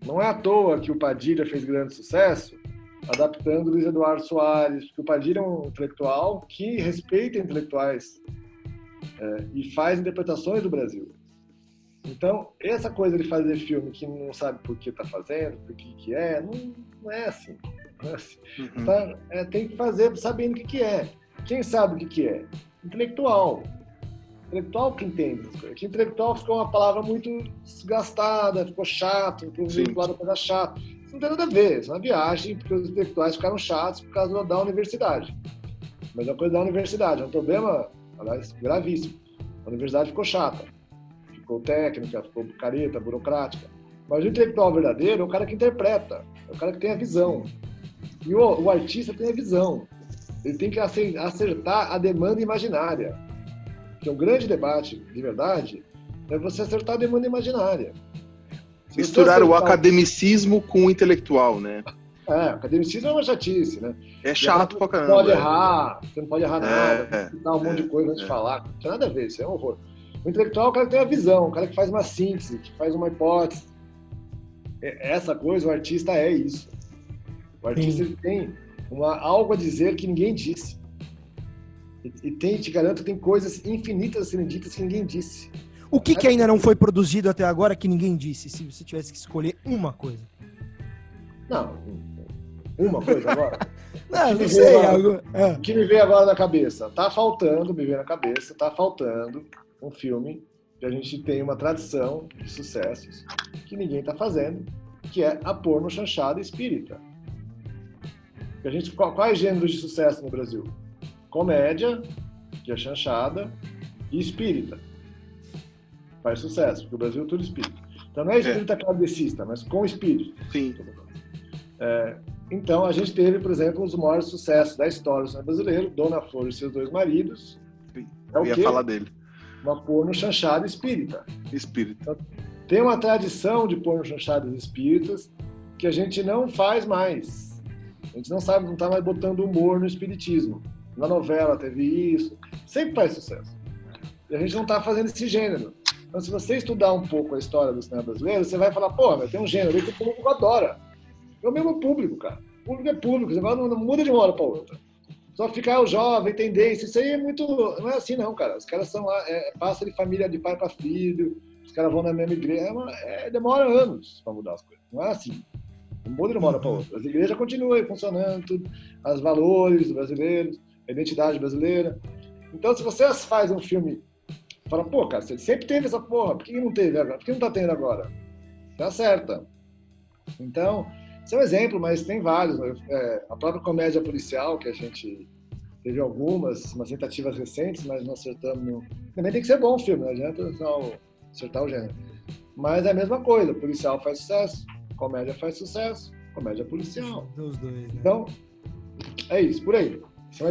H: Não é à toa que o Padilha fez grande sucesso adaptando Luiz Eduardo Soares, porque o Padilha é um intelectual que respeita intelectuais é, e faz interpretações do Brasil. Então, essa coisa de fazer filme que não sabe por que está fazendo, por que, que é, não, não é assim. Não é assim.
F: Uhum.
H: Tá? É, tem que fazer sabendo o que, que é. Quem sabe o que, que é? Intelectual. Intelectual que entende. Que intelectual ficou uma palavra muito desgastada, ficou chato, ficou vinculado a coisa chata. Isso não tem nada a ver, isso é uma viagem, porque os intelectuais ficaram chatos por causa da universidade. Mas é uma coisa da universidade, é um problema, aliás, gravíssimo. A universidade ficou chata, ficou técnica, ficou careta, burocrática. Mas o intelectual verdadeiro é o cara que interpreta, é o cara que tem a visão. E o, o artista tem a visão. Ele tem que acer- acertar a demanda imaginária. Que é um grande debate, de verdade, é você acertar a demanda imaginária. Se
F: Misturar o
H: acertar-
F: academicismo com o intelectual, né?
H: É, academicismo é uma chatice, né?
F: É chato pra
H: Você
F: caramba.
H: não pode
F: é.
H: errar, você não pode errar nada,
F: É,
H: que dar um monte de coisa antes de
F: é.
H: falar. Não tem nada a ver, isso é um horror. O intelectual é o cara que tem a visão, o cara que faz uma síntese, que faz uma hipótese. É- Essa coisa, o artista é isso. O artista ele tem uma, algo a dizer que ninguém disse. E, e tem, te garanto, tem coisas infinitas a serem ditas que ninguém disse.
B: O que, que ainda não foi produzido até agora que ninguém disse, se você tivesse que escolher uma coisa?
H: Não, uma coisa agora.
B: Não, não sei. algo- é.
H: O que me veio agora na cabeça? Tá faltando, me veio na cabeça, tá faltando um filme que a gente tem uma tradição de sucessos que ninguém tá fazendo, que é a porno chanchada espírita. A gente, quais gêneros de sucesso no Brasil? Comédia, que é chanchada, e espírita. Faz sucesso, porque o Brasil é tudo espírita. Então não é espírita kardecista, mas com espírito.
F: Sim.
H: Então, a gente teve, por exemplo, um dos maiores sucessos da história do cinema brasileiro, Dona Flor e seus dois maridos. É o
F: Eu ia
H: quê?
F: falar dele.
H: Uma porno chanchada espírita.
F: Espírito.
H: Tem uma tradição de porno chanchadas espíritas que a gente não faz mais. A gente não sabe, não está mais botando humor no espiritismo. Na novela teve isso. Sempre faz sucesso. E a gente não está fazendo esse gênero. Então, se você estudar um pouco a história do cinema brasileiro, você vai falar, pô, mas tem um gênero que o público adora. É o mesmo público, cara. O público é público, negócio não, não muda de uma hora para outra. Só ficar o jovem, tendência, isso aí é muito. Não é assim, não, cara. Os caras são lá, é, passa de família de pai para filho, os caras vão na mesma igreja, é, demora anos para mudar as coisas. Não é assim. Um mundo de uma hora para outra. As igrejas continuam funcionando, tudo, os valores brasileiros, a identidade brasileira. Então, se você faz um filme, fala, pô, cara, você sempre teve essa porra, por que não teve agora? Por que não tá tendo agora? Tá certa. Então, esse é um exemplo, mas tem vários. né? É, a própria comédia policial, que a gente teve algumas, umas tentativas recentes, mas não acertamos. No... Também tem que ser bom o filme, não adianta só acertar o gênero. Mas é a mesma coisa, policial faz sucesso, comédia faz sucesso, comédia policial.
B: Dos dois, né?
H: Então, é isso, por aí.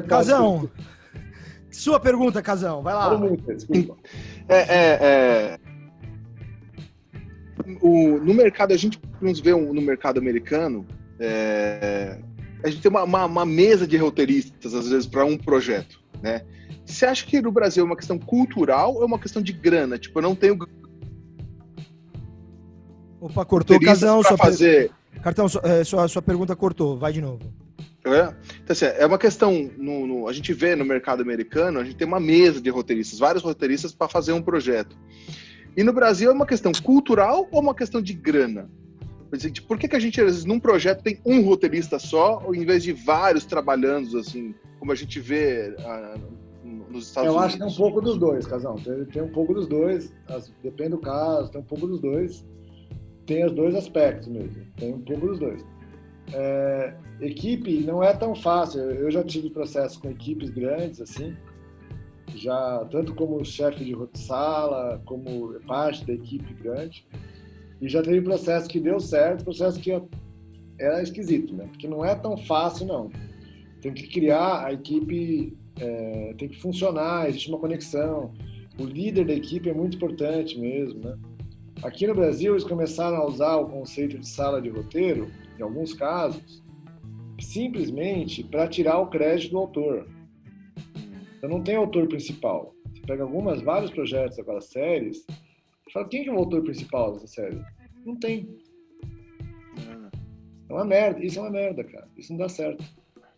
B: Casão, sua pergunta, Casão, vai lá.
H: Muito, desculpa.
F: É, é, é, o- no mercado, a gente nos vê um- no mercado americano, é, a gente tem uma, uma- uma mesa de roteiristas, às vezes, para um projeto, né? Você acha que no Brasil é uma questão cultural ou é uma questão de grana? Tipo, eu não tenho
B: Opa, cortou,
F: roteiristas
B: Casão, per-
F: fazer.
B: Cartão, sua, é, sua, sua pergunta cortou, vai de novo.
F: É, então, assim, é uma questão. No, no- a gente vê no mercado americano, a gente tem uma mesa de roteiristas, vários roteiristas para fazer um projeto. E no Brasil é uma questão cultural ou uma questão de grana? Por que, que a gente, às vezes, num projeto tem um roteirista só, ou em vez de vários trabalhando, assim, como a gente vê ah, nos Estados
H: Eu
F: Unidos?
H: acho que tem um pouco dos dois, Casão. Tem, tem um pouco dos dois, as- depende do caso, tem um pouco dos dois. Tem os dois aspectos mesmo, tem um pouco dos dois. É, equipe não é tão fácil. Eu já tive processo com equipes grandes, assim, já tanto como chefe de sala, como parte da equipe grande. E já teve processo que deu certo, processo que era esquisito, né? Porque não é tão fácil, não. Tem que criar a equipe é, tem que funcionar, existe uma conexão. O líder da equipe é muito importante mesmo, né? Aqui no Brasil, eles começaram a usar o conceito de sala de roteiro, em alguns casos, simplesmente para tirar o crédito do autor. Então não tem autor principal. Você pega algumas, vários projetos, aquelas séries, e fala, quem que é o autor principal dessa série? Não tem. É uma merda, isso é uma merda, cara. Isso não dá certo.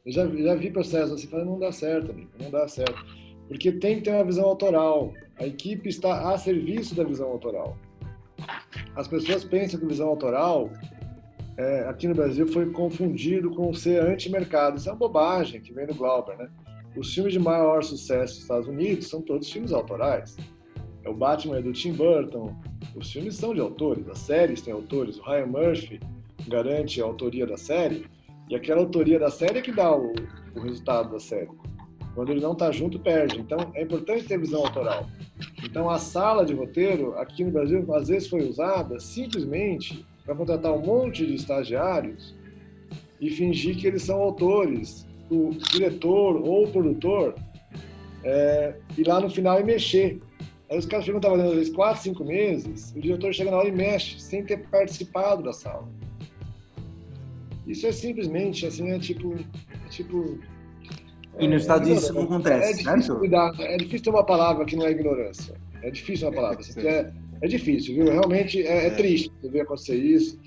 H: Eu já, já vi processos assim, falando, não dá certo, amigo, não dá certo. Porque tem que ter uma visão autoral. A equipe está a serviço da visão autoral. As pessoas pensam que visão autoral, é, aqui no Brasil, foi confundido com ser anti-mercado. Isso é uma bobagem que vem do Glauber, né? Os filmes de maior sucesso dos Estados Unidos são todos filmes autorais. É o Batman é do Tim Burton. Os filmes são de autores, as séries têm autores. O Ryan Murphy garante a autoria da série. E aquela autoria da série é que dá o, o resultado da série. Quando ele não está junto, perde. Então, é importante ter visão autoral. Então, a sala de roteiro, aqui no Brasil, às vezes foi usada simplesmente para contratar um monte de estagiários e fingir que eles são autores. O diretor ou o produtor é, ir lá no final e mexer. Aí os caras ficam trabalhando, às vezes, quatro, cinco meses, o diretor chega na hora e mexe, sem ter participado da sala. Isso é simplesmente, assim, é tipo... É tipo
G: E nos Estados Unidos isso não
H: é
G: acontece,
H: difícil,
G: certo?
H: cuidar, é difícil ter uma palavra que não é ignorância. É difícil uma palavra. assim, é, é difícil, viu? Realmente é, é triste ver acontecer isso.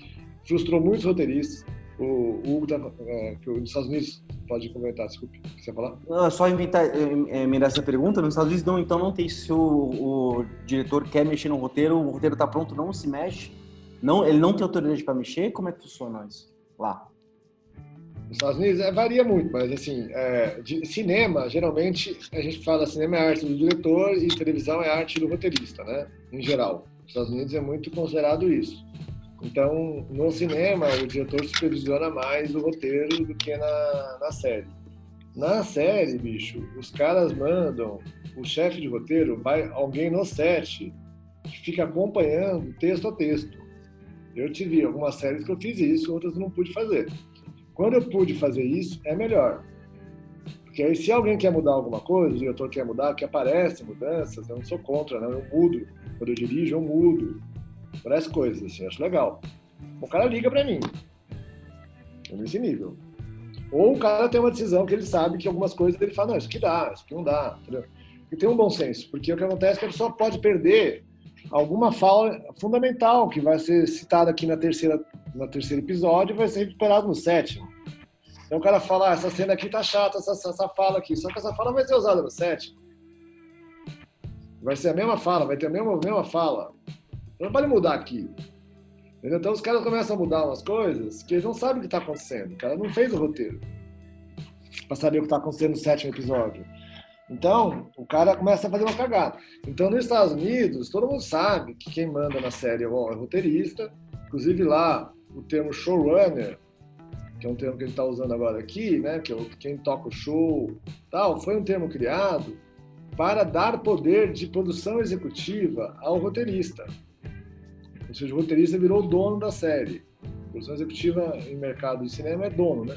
H: Frustrou muitos roteiristas. O, Hugo, tá, é, que os Estados Unidos, pode comentar, desculpe, você falar?
G: Não, é só inventar, é, emendar essa pergunta. Nos Estados Unidos, não, então não tem se o, o diretor quer mexer no roteiro, o roteiro tá pronto, não se mexe. Não, ele não tem autoridade para mexer. Como é que funciona isso lá?
H: Nos Estados Unidos é, varia muito, mas assim, é, de cinema, geralmente a gente fala cinema é arte do diretor e televisão é arte do roteirista, né? Em geral. Nos Estados Unidos é muito considerado isso. Então, no cinema, o diretor supervisiona mais o roteiro do que na, na série. Na série, bicho, os caras mandam, o chefe de roteiro vai alguém no set que fica acompanhando texto a texto. Eu tive algumas séries que eu fiz isso, outras não pude fazer. Quando eu pude fazer isso, é melhor. Porque aí, se alguém quer mudar alguma coisa, o diretor quer mudar, que aparecem mudanças, eu não sou contra, não, eu mudo. Quando eu dirijo, eu mudo. Várias coisas, assim, acho legal. O cara liga pra mim. Nesse nível. Ou o cara tem uma decisão que ele sabe que algumas coisas ele fala, não, isso aqui dá, isso aqui não dá, entendeu? E tem um bom senso, porque o que acontece é que a pessoa pode perder alguma fala fundamental que vai ser citada aqui na terceira, no terceiro episódio e vai ser recuperado no sétimo. Então o cara fala, ah, essa cena aqui tá chata, essa, essa, fala aqui. Só que essa fala vai ser usada no set. Vai ser a mesma fala, vai ter a mesma, mesma fala. Não pode mudar aqui. Entendeu? Então os caras começam a mudar umas coisas que eles não sabem o que está acontecendo. O cara não fez o roteiro para saber o que está acontecendo no sétimo episódio. Então, o cara começa a fazer uma cagada. Então, nos Estados Unidos, todo mundo sabe que quem manda na série é o roteirista. Inclusive lá, o termo showrunner, que é um termo que ele está usando agora aqui, né, que é quem toca o show, tal, foi um termo criado para dar poder de produção executiva ao roteirista. Ou seja, o roteirista virou o dono da série. A produção executiva em mercado de cinema é dono, né?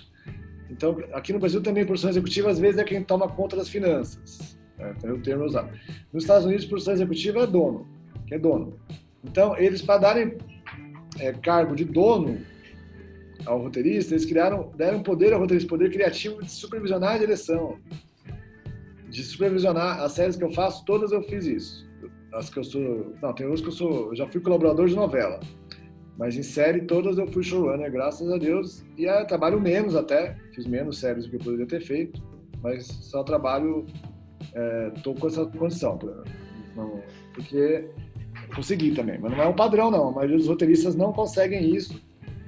H: Então, aqui no Brasil também, produção executiva às vezes é quem toma conta das finanças. Né? Então, é o termo usado. Nos Estados Unidos, produção executiva é dono, que é dono. Então, eles, para darem é, cargo de dono ao roteirista, eles criaram, deram poder ao roteirista, poder criativo de supervisionar a direção. De supervisionar as séries que eu faço, todas eu fiz isso as que eu sou. Não, tem outras que eu sou. Eu já fui colaborador de novela. Mas em série todas eu fui showrunner, graças a Deus. E é, trabalho menos até. Fiz menos séries do que eu poderia ter feito. Mas só trabalho. Estou é, com essa condição. Não, porque consegui também. Mas não é um padrão, não. A maioria dos roteiristas não conseguem isso.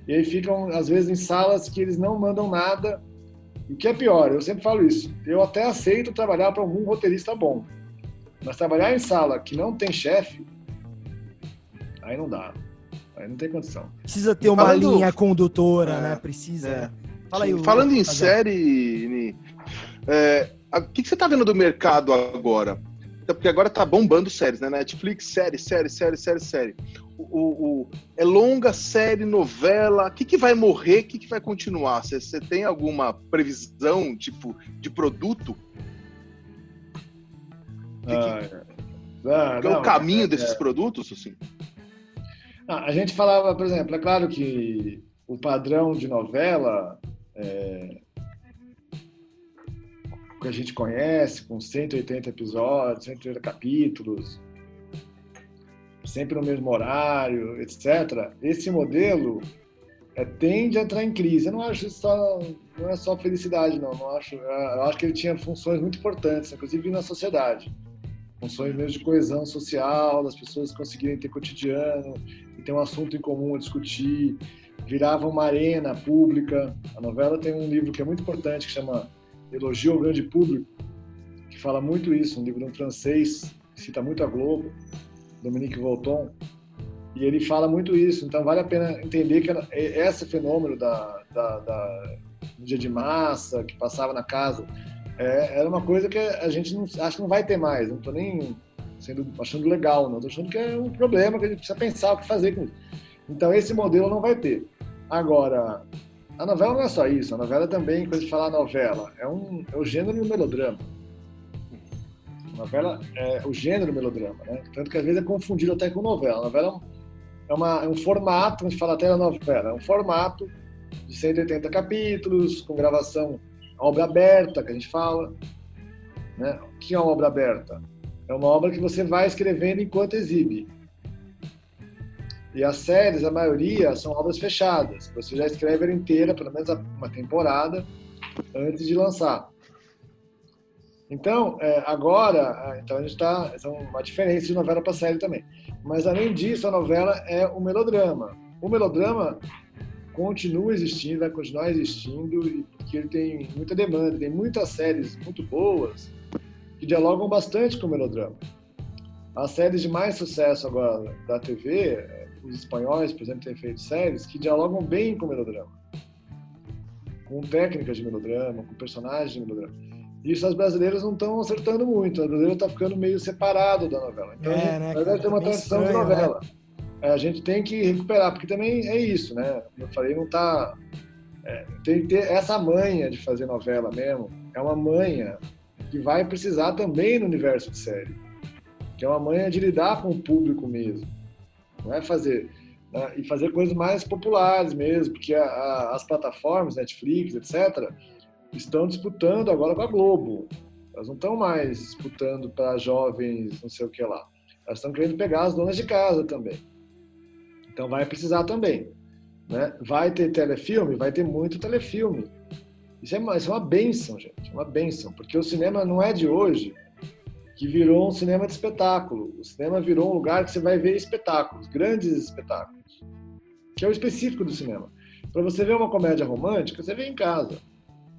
H: E aí ficam, às vezes, em salas que eles não mandam nada. E o que é pior, eu sempre falo isso. Eu até aceito trabalhar para algum roteirista bom. Mas trabalhar em sala que não tem chefe, aí não dá. Aí não tem condição.
B: Precisa ter uma Falando... linha condutora, é, né? Precisa. É.
F: Fala aí, Falando em série, é, o que, que, você tá vendo do mercado agora? Porque agora tá bombando séries, né? Netflix, série, série, série, série, série. O, o, o é longa série, novela. O que, que vai morrer? O que, que vai continuar? Você tem alguma previsão, tipo, de produto? Ah, que, é o caminho é, desses é. produtos, assim?
H: Ah, a gente falava, por exemplo, é claro que o padrão de novela é, que a gente conhece, com 180 episódios, 180 capítulos, sempre no mesmo horário, etc. Esse modelo é, tende a entrar em crise. Eu não acho isso só, não é só felicidade, não. não acho, eu acho que ele tinha funções muito importantes, inclusive na sociedade funções mesmo de coesão social, das pessoas conseguirem ter cotidiano e ter um assunto em comum a discutir. Virava uma arena pública. A novela tem um livro que é muito importante que chama Elogio ao Grande Público, que fala muito isso, um livro de um francês que cita muito a Globo, Dominique Volton, e ele fala muito isso. Então vale a pena entender que esse fenômeno da, da, da mídia de massa que passava na casa é, era uma coisa que a gente não, acho que não vai ter mais. Não estou nem sendo, achando legal, não. Estou achando que é um problema que a gente precisa pensar o que fazer com isso. Então, esse modelo não vai ter. Agora, a novela não é só isso. A novela também, quando a gente fala novela, é, um, é o gênero do melodrama. A novela é o gênero do melodrama, né? Tanto que às vezes é confundido até com novela. A novela é, uma, é um formato, a gente fala até da novela, é um formato de 180 capítulos, com gravação obra aberta, que a gente fala. Né? O que é uma obra aberta? É uma obra que você vai escrevendo enquanto exibe. E as séries, a maioria, são obras fechadas. Você já escreve ela inteira, pelo menos uma temporada, antes de lançar. Então, é, agora, então a gente está. É uma diferença de novela para série também. Mas, além disso, a novela é um melodrama. O melodrama continua existindo, vai continuar existindo, e porque ele tem muita demanda, tem muitas séries muito boas que dialogam bastante com o melodrama. As séries de mais sucesso agora da TV, os espanhóis, por exemplo, têm feito séries que dialogam bem com o melodrama. Com técnicas de melodrama, com personagens de melodrama. Isso as brasileiras não estão acertando muito. A brasileira está ficando meio separado da novela. Então, é, né, vai ter uma tá tradição de novela. Né? É, a gente tem que recuperar, porque também é isso, né? Eu falei, não tá. É, tem que ter essa manha de fazer novela mesmo. É uma manha que vai precisar também no universo de série. Que é uma manha de lidar com o público mesmo. Não é fazer. Né? E fazer coisas mais populares mesmo, porque a, a, as plataformas, Netflix, etc., estão disputando agora com a Globo. Elas não estão mais disputando para jovens, não sei o que lá. Elas estão querendo pegar as donas de casa também. Então vai precisar também. Né? Vai ter telefilme? Vai ter muito telefilme. Isso é uma, isso é uma benção, gente, uma benção, porque o cinema não é de hoje que virou um cinema de espetáculo. O cinema virou um lugar que você vai ver espetáculos, grandes espetáculos, que é o específico do cinema. Para você ver uma comédia romântica, você vê em casa.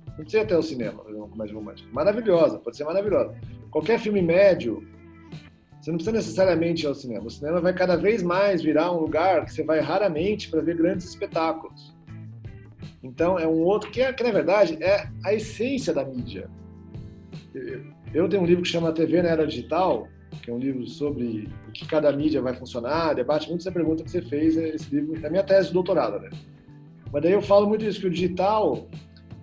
H: Não precisa até o cinema ver uma comédia romântica. Maravilhosa, pode ser maravilhosa. Qualquer filme médio, você não precisa necessariamente ir ao cinema. O cinema vai cada vez mais virar um lugar que você vai raramente para ver grandes espetáculos. Então, é um outro que, é, que, na verdade, é a essência da mídia. Eu tenho um livro que chama TV na Era Digital, que é um livro sobre o que cada mídia vai funcionar, debate muito essa pergunta que você fez, esse livro, é a minha tese de doutorado, né? Mas daí eu falo muito isso, que o digital,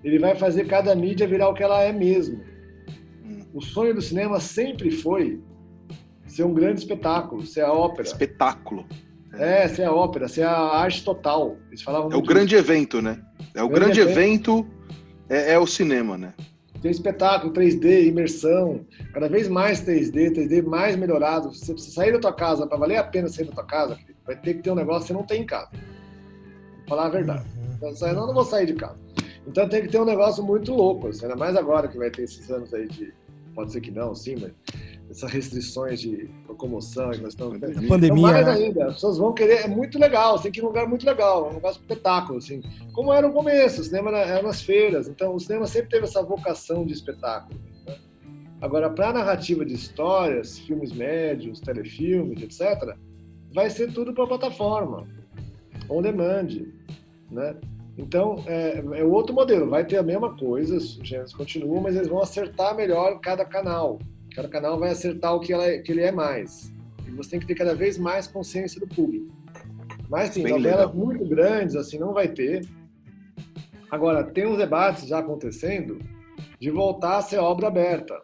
H: ele vai fazer cada mídia virar o que ela é mesmo. O sonho do cinema sempre foi ser um grande espetáculo, ser a ópera.
F: Espetáculo.
H: É, ser a ópera, ser a arte total. Eles falavam
F: é o grande isso. evento, né? É o grande, grande evento, evento é, é, o cinema, né?
H: Tem espetáculo, 3D, imersão, cada vez mais 3D, 3D mais melhorado. Se você sair da tua casa, para valer a pena sair da tua casa, vai ter que ter um negócio que você não tem em casa. Vou falar a verdade. Uhum. Então, eu não vou sair de casa. Então tem que ter um negócio muito louco, assim, ainda mais agora que vai ter esses anos aí de. Pode ser que não, sim, mas essas restrições de locomoção que nós estamos
B: pandemia. Então,
H: mais
B: né?
H: ainda, as pessoas vão querer, é muito legal, tem que ir num lugar muito legal, um negócio espetáculo, assim. Como era no começo, o cinema era nas feiras, então o cinema sempre teve essa vocação de espetáculo. Né? Agora, para a narrativa de histórias, filmes médios, telefilmes, etc., vai ser tudo para plataforma, on demand, né? Então, é, é outro modelo, vai ter a mesma coisa, os gêneros continuam, mas eles vão acertar melhor cada canal. Cada canal vai acertar o que, ela, que ele é mais. E você tem que ter cada vez mais consciência do público. Mas, sim, Bem novelas legal. muito grandes, assim, não vai ter. Agora, tem uns debates já acontecendo de voltar a ser obra aberta.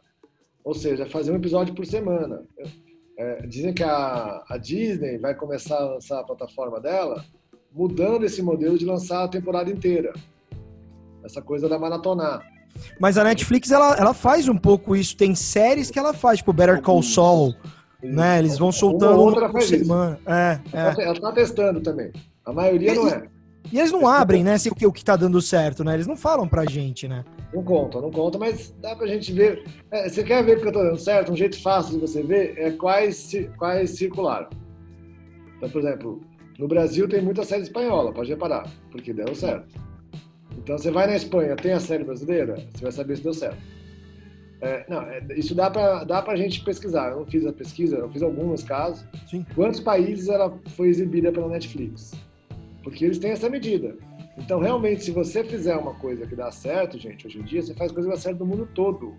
H: Ou seja, fazer um episódio por semana. É, dizem que a, a Disney vai começar a lançar a plataforma dela mudando esse modelo de lançar a temporada inteira. Essa coisa da maratonar.
B: Mas a Netflix, ela, ela faz um pouco isso. Tem séries que ela faz, tipo Better Call Saul, né? Eles vão soltando
H: uma outra semana.
B: É,
H: é. Ela tá testando também. A maioria e, não é.
B: E eles não abrem, né, se o que, o que tá dando certo, né? Eles não falam pra gente, né?
H: Não conta, não conta, mas dá pra gente ver. É, você quer ver que eu tô dando certo? Um jeito fácil de você ver é quais, quais circularam. Então, por exemplo, no Brasil tem muita série espanhola, pode reparar, porque deu certo. Então você vai na Espanha, tem a série brasileira, você vai saber se deu certo. É, não, é, isso dá para dá a gente pesquisar. Eu não fiz a pesquisa, eu fiz alguns casos.
B: Sim.
H: Quantos países ela foi exibida pela Netflix? Porque eles têm essa medida. Então, realmente, se você fizer uma coisa que dá certo, gente, hoje em dia, você faz coisa que dá certo no mundo todo.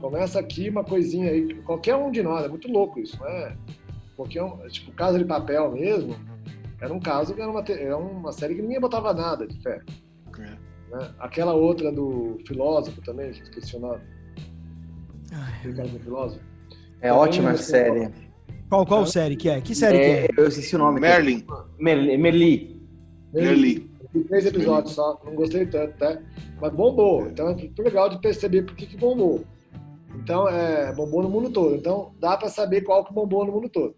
H: Começa aqui uma coisinha aí, qualquer um de nós, é muito louco isso, não é? Qualquer um, tipo, Casa de Papel mesmo, era um caso que era uma, era uma série que ninguém botava nada de fé. É. Né? Aquela outra do filósofo também, que esqueci o nome. Ricardo Filósofo.
G: É também ótima série.
B: Qual, qual série que é? Que série
G: é,
B: que
G: é? Eu esqueci o nome.
F: Merlin.
G: Merli. Merli.
F: Merli.
H: Três episódios só, não gostei tanto, né? Mas bombou. Então é muito legal de perceber por que, que bombou. Então, é, bombou no mundo todo. Então, dá para saber qual que bombou no mundo todo.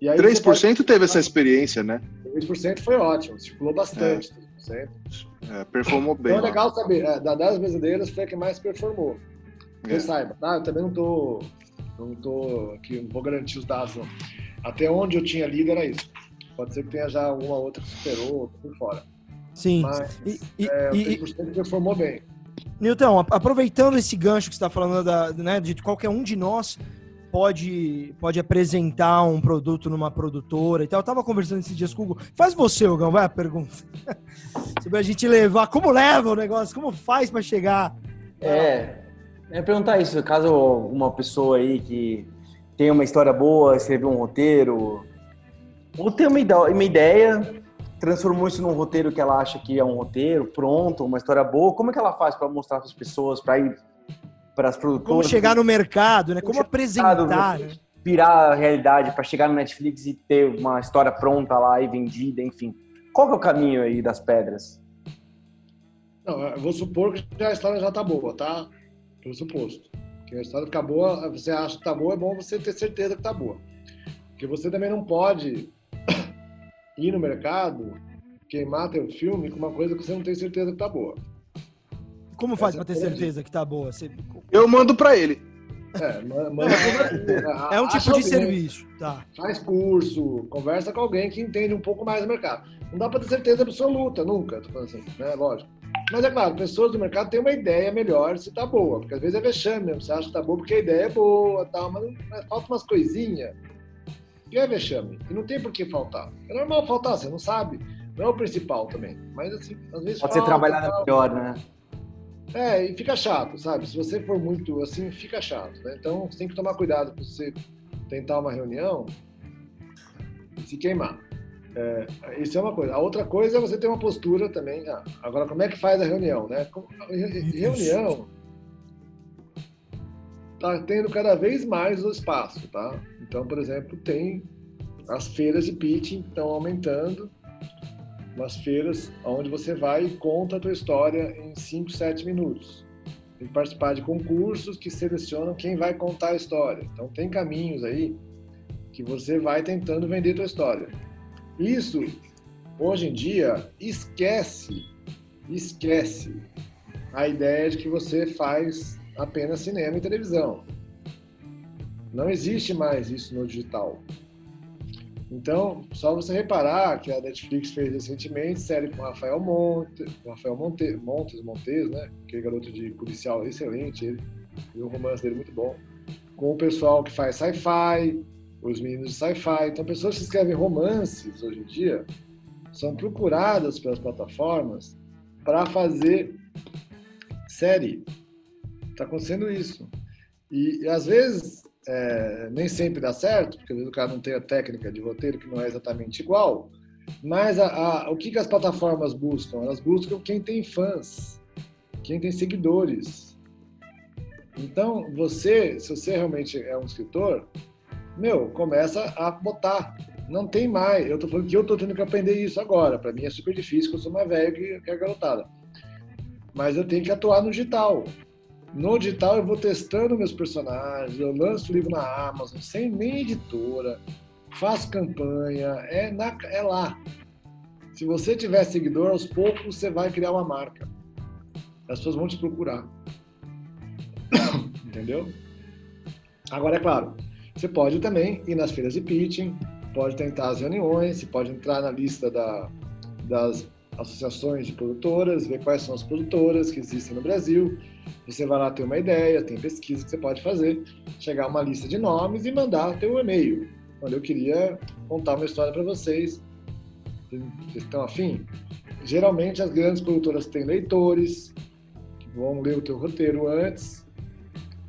F: E aí 3% pode... teve essa experiência, né?
H: 3% foi ótimo, circulou bastante.
F: É. É, performou bem.
H: Então é legal saber, é, das brasileiras foi a que mais performou. Que é. saiba. Ah, eu também não tô, não tô aqui, não vou garantir os dados, não. Até onde eu tinha lido era isso. Pode ser que tenha já alguma outra que superou, por fora.
B: Sim.
H: Mas e, e, é, o 3% e... performou bem.
B: Nilton, aproveitando esse gancho que você está falando da, né, de qualquer um de nós pode, pode apresentar um produto numa produtora e tal. Eu tava conversando esses dias com o Hugo. Faz você, Hugo, vai a pergunta. Sobre a gente levar, como leva o negócio, como faz para chegar.
G: É, é perguntar isso, caso uma pessoa aí que tem uma história boa, escreveu um roteiro, ou tem uma ideia, uma ideia transformou isso num roteiro que ela acha que é um roteiro pronto, uma história boa, como é que ela faz para mostrar para as pessoas, para ir para as produtoras.
B: Como chegar no mercado, né? Como, como apresentar. Né?
G: Virar a realidade para chegar no Netflix e ter uma história pronta lá e vendida, enfim. Qual que é o caminho aí das pedras?
H: Não, eu vou supor que a história já tá boa, tá? Pressuposto. Que a história ficar boa, você acha que tá boa, é bom você ter certeza que tá boa. Porque você também não pode ir no mercado, queimar teu filme com uma coisa que você não tem certeza que tá boa.
B: Como faz pra ter certeza que tá boa? Você-
F: Eu mando pra ele.
H: É, ma- manda.
B: É um tipo de
H: alguém,
B: serviço, tá?
H: Faz curso, conversa com alguém que entende um pouco mais do mercado. Não dá para ter certeza absoluta, nunca, tô falando assim, né? Lógico. Mas é claro, pessoas do mercado têm uma ideia melhor se tá boa, porque às vezes é vexame mesmo. Você acha que tá boa porque a ideia é boa tal, mas, mas falta umas coisinhas. E é vexame. E não tem por que faltar. É normal faltar, você não sabe. Não é o principal também. Mas assim, às vezes
G: Pode ser
H: falta,
G: trabalhada
H: tal.
G: melhor, né?
H: É, e fica chato, sabe? Se você for muito assim, fica chato, né? Então você tem que tomar cuidado para você tentar uma reunião e se queimar. É, isso é uma coisa. A outra coisa é você ter uma postura também. Ah, agora, como é que faz a reunião, né? Reunião tá tendo cada vez mais o espaço, tá? Então, por exemplo, tem as feiras de pitching estão aumentando umas feiras onde você vai e conta a tua história em 5, 7 minutos. Tem que participar de concursos que selecionam quem vai contar a história. Então tem caminhos aí que você vai tentando vender tua história. Isso, hoje em dia, esquece, esquece a ideia de que você faz apenas cinema e televisão. Não existe mais isso no digital. Então, só você reparar que a Netflix fez recentemente série com Rafael Monte, Rafael Monte, Montes, Montes, né? Aquele garoto de policial excelente, ele, e o romance dele muito bom. Com o pessoal que faz sci-fi, os meninos de sci-fi. Então, pessoas que escrevem romances hoje em dia são procuradas pelas plataformas para fazer série. Está acontecendo isso. E, e, às vezes é, nem sempre dá certo, porque às vezes o cara não tem a técnica de roteiro que não é exatamente igual. Mas a, a, o que, que as plataformas buscam? Elas buscam quem tem fãs, quem tem seguidores. Então, você, se você realmente é um escritor, meu, começa a botar. Não tem mais. Eu tô falando que eu tô tendo que aprender isso agora. Para mim é super difícil, porque eu sou mais velho que, que a garotada. Mas eu tenho que atuar no digital. No digital eu vou testando meus personagens, eu lanço livro na Amazon, sem nem editora, faço campanha, é, na, é lá. Se você tiver seguidor, aos poucos você vai criar uma marca. As pessoas vão te procurar. Entendeu? Agora, é claro, você pode também ir nas feiras de pitching, pode tentar as reuniões, você pode entrar na lista da, das associações de produtoras, ver quais são as produtoras que existem no Brasil. Você vai lá ter uma ideia, tem pesquisa que você pode fazer, chegar a uma lista de nomes e mandar teu e-mail. Olha, eu queria contar uma história para vocês. Vocês estão afim? Geralmente as grandes produtoras têm leitores que vão ler o teu roteiro antes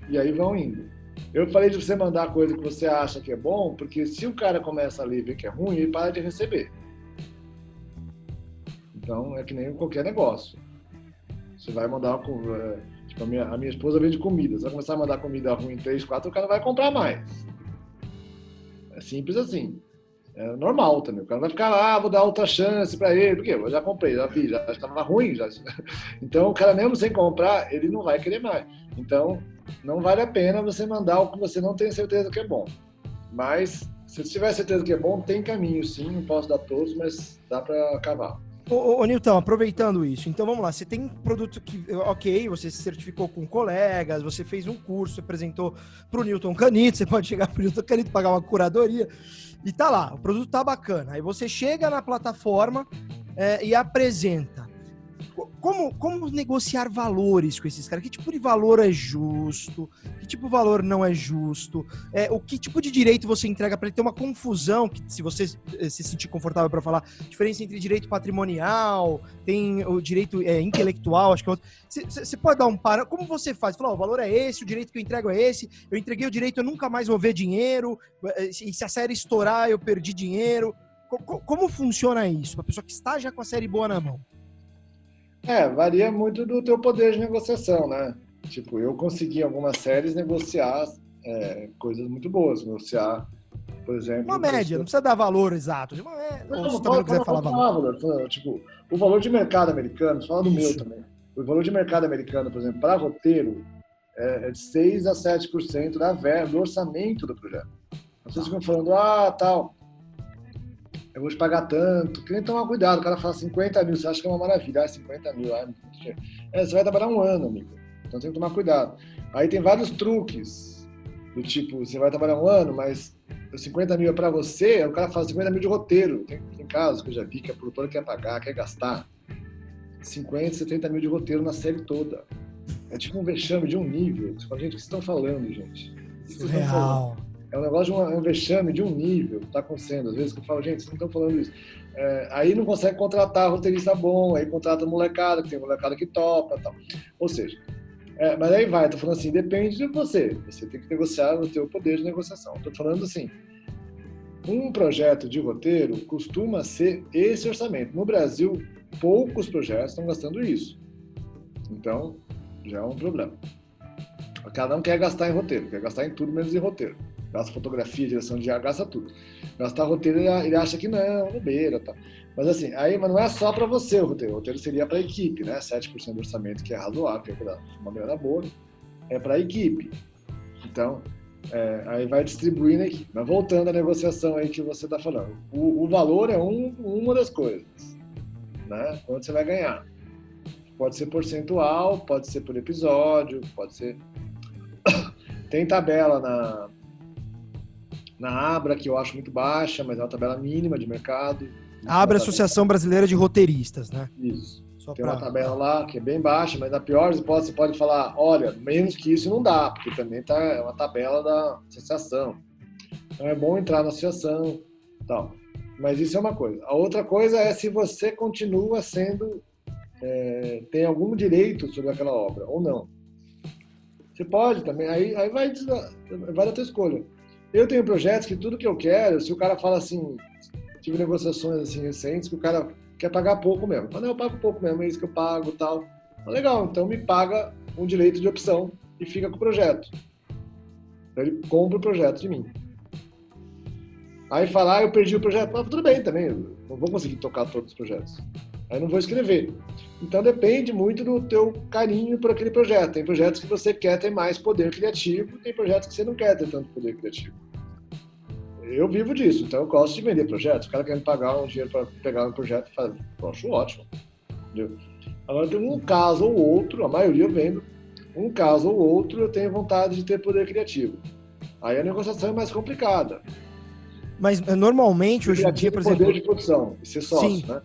H: e aí vão indo. Eu falei de você mandar coisa que você acha que é bom, porque se o cara começa a ler e vê que é ruim, ele para de receber. Então é que nem qualquer negócio. Você vai mandar uma, tipo, a minha, a minha esposa vende comida. Você vai começar a mandar comida ruim em 3, 4, o cara vai comprar mais. É simples assim. É normal também. O cara vai ficar lá, ah, vou dar outra chance para ele, porque eu já comprei, já vi, já estava ruim. Já... Então o cara mesmo sem comprar, ele não vai querer mais. Então não vale a pena você mandar o que você não tem certeza que é bom. Mas se você tiver certeza que é bom, tem caminho sim, não posso dar todos, mas dá para cavar.
B: Ô, ô, Nilton, aproveitando isso, então vamos lá. Você tem produto que, ok, você se certificou com colegas, você fez um curso, apresentou para o Newton Canito, você pode chegar para o Newton Canito, pagar uma curadoria, e tá lá, o produto tá bacana. Aí você chega na plataforma é, e apresenta. Como, como negociar valores com esses caras? Que tipo de valor é justo? Que tipo de valor não é justo? É, o que tipo de direito você entrega para ele ter uma confusão? Que, se você se sentir confortável para falar, diferença entre direito patrimonial, tem o direito é, intelectual, acho que é outro. Você pode dar um para. Como você faz? Falar, oh, o valor é esse, o direito que eu entrego é esse, eu entreguei o direito, eu nunca mais vou ver dinheiro, e se a série estourar, eu perdi dinheiro. Como, funciona isso? Para pessoa que está já com a série boa na mão.
H: É, varia muito do teu poder de negociação, né? Tipo, eu consegui em algumas séries negociar é, coisas muito boas, negociar, por exemplo...
B: Uma média, não precisa dar valor exato. Uma média, não, ou se também não quiser falar valor.
H: valor. Tipo, o valor de mercado americano, fala do Isso. meu também. O valor de mercado americano, por exemplo, para roteiro, é de 6 a 7% da verba, do orçamento do projeto. Vocês ficam falando, ah, tal... eu vou te pagar tanto. Tem que tomar cuidado. O cara fala 50 mil, você acha que é uma maravilha. Ah, 50 mil, ah, é você vai trabalhar um ano, amigo. Então tem que tomar cuidado. Aí tem vários truques. Do tipo, você vai trabalhar um ano, mas 50 mil é para você, o cara fala 50 mil de roteiro. Tem, tem casos que eu já vi que a produtora quer pagar, quer gastar 50, 70 mil de roteiro na série toda. É tipo um vexame de um nível. Você fala, gente, o que vocês estão falando, gente? O É um negócio de um, um vexame de um nível que está acontecendo. Às vezes que eu falo, gente, vocês não estão falando isso. É, aí não consegue contratar roteirista bom, aí contrata molecada, que tem molecada que topa tal. Ou seja, é, mas aí vai, tô falando assim, depende de você. Você tem que negociar o teu poder de negociação. Tô falando assim, um projeto de roteiro costuma ser esse orçamento. No Brasil, poucos projetos estão gastando isso. Então, já é um problema. Cada um quer gastar em roteiro, quer gastar em tudo menos em roteiro. Gasta fotografia, direção de ar, gasta tudo. Gastar roteiro, ele, acha que não, bobeira, tá. Mas assim, aí mas não é só para você o roteiro. O roteiro seria para a equipe, né? 7% do orçamento, que é razoável, que é uma grana boa, é para a equipe. Então, é, aí vai distribuindo a equipe. Mas voltando à negociação aí que você está falando. O, o, valor é um, uma das coisas, né? Quanto você vai ganhar. Pode ser percentual, pode ser por episódio, pode ser... Tem tabela na, na Abra, que eu acho muito baixa, mas é uma tabela mínima de mercado.
B: A Abra Associação Brasileira de Roteiristas, né?
H: Isso.
B: Só
H: Tem
B: pra-
H: uma tabela lá que é bem baixa, mas na pior hipótese você pode falar, olha, menos que isso não dá, porque também tá, é uma tabela da associação. Então é bom entrar na associação tal. Mas isso é uma coisa. A outra coisa é se você continua sendo, é, tem algum direito sobre aquela obra ou não. Você pode também, aí, aí vai, vai da tua escolha. Eu tenho projetos que tudo que eu quero, se o cara fala assim, tive negociações assim recentes que o cara quer pagar pouco mesmo. Mas não, eu pago pouco mesmo, é isso que eu pago tal. Mas legal, então me paga um direito de opção e fica com o projeto. Ele compra o projeto de mim. Aí falar, ah, eu perdi o projeto. Ah, tudo bem também, não vou conseguir tocar todos os projetos. Aí não vou escrever. Então depende muito do teu carinho por aquele projeto. Tem projetos que você quer ter mais poder criativo, tem projetos que você não quer ter tanto poder criativo. Eu vivo disso, então eu gosto de vender projetos. O cara quer me pagar um dinheiro para pegar um projeto e fazer. Eu acho ótimo. Entendeu? Agora tem um caso ou outro, a maioria eu vendo, um caso ou outro eu tenho vontade de ter poder criativo. Aí a negociação é mais complicada.
B: Mas eh, normalmente, hoje em dia, por
H: poder
B: exemplo.
H: de produção, e ser sócio,
B: Sim.
H: né?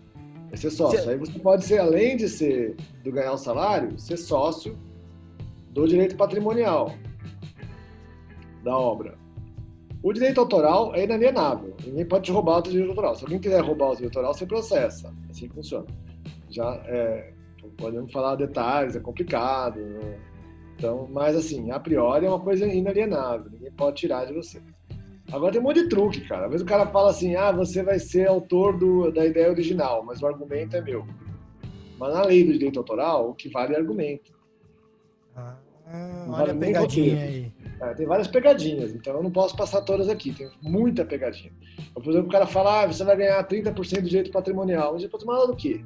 H: É ser sócio. Aí você pode ser, além de ser do ganhar o salário, ser sócio do direito patrimonial da obra. O direito autoral é inalienável. Ninguém pode te roubar o teu direito autoral. Se alguém quiser roubar o direito autoral, você processa. Assim que funciona. Já é, podemos falar detalhes, é complicado. né? Então, mas assim, a priori é uma coisa inalienável. Ninguém pode tirar de você. Agora tem um monte de truque, cara. Às vezes o cara fala assim, ah, você vai ser autor do, da ideia original, mas o argumento é meu. Mas na lei do direito autoral, o que vale é argumento.
B: Ah,
H: Não
B: olha
H: vale
B: a pegadinha aí.
H: É, tem várias pegadinhas, então eu não posso passar todas aqui, tem muita pegadinha. Por exemplo, o cara fala, ah, você vai ganhar 30% do direito patrimonial. Mas direito patrimonial do quê?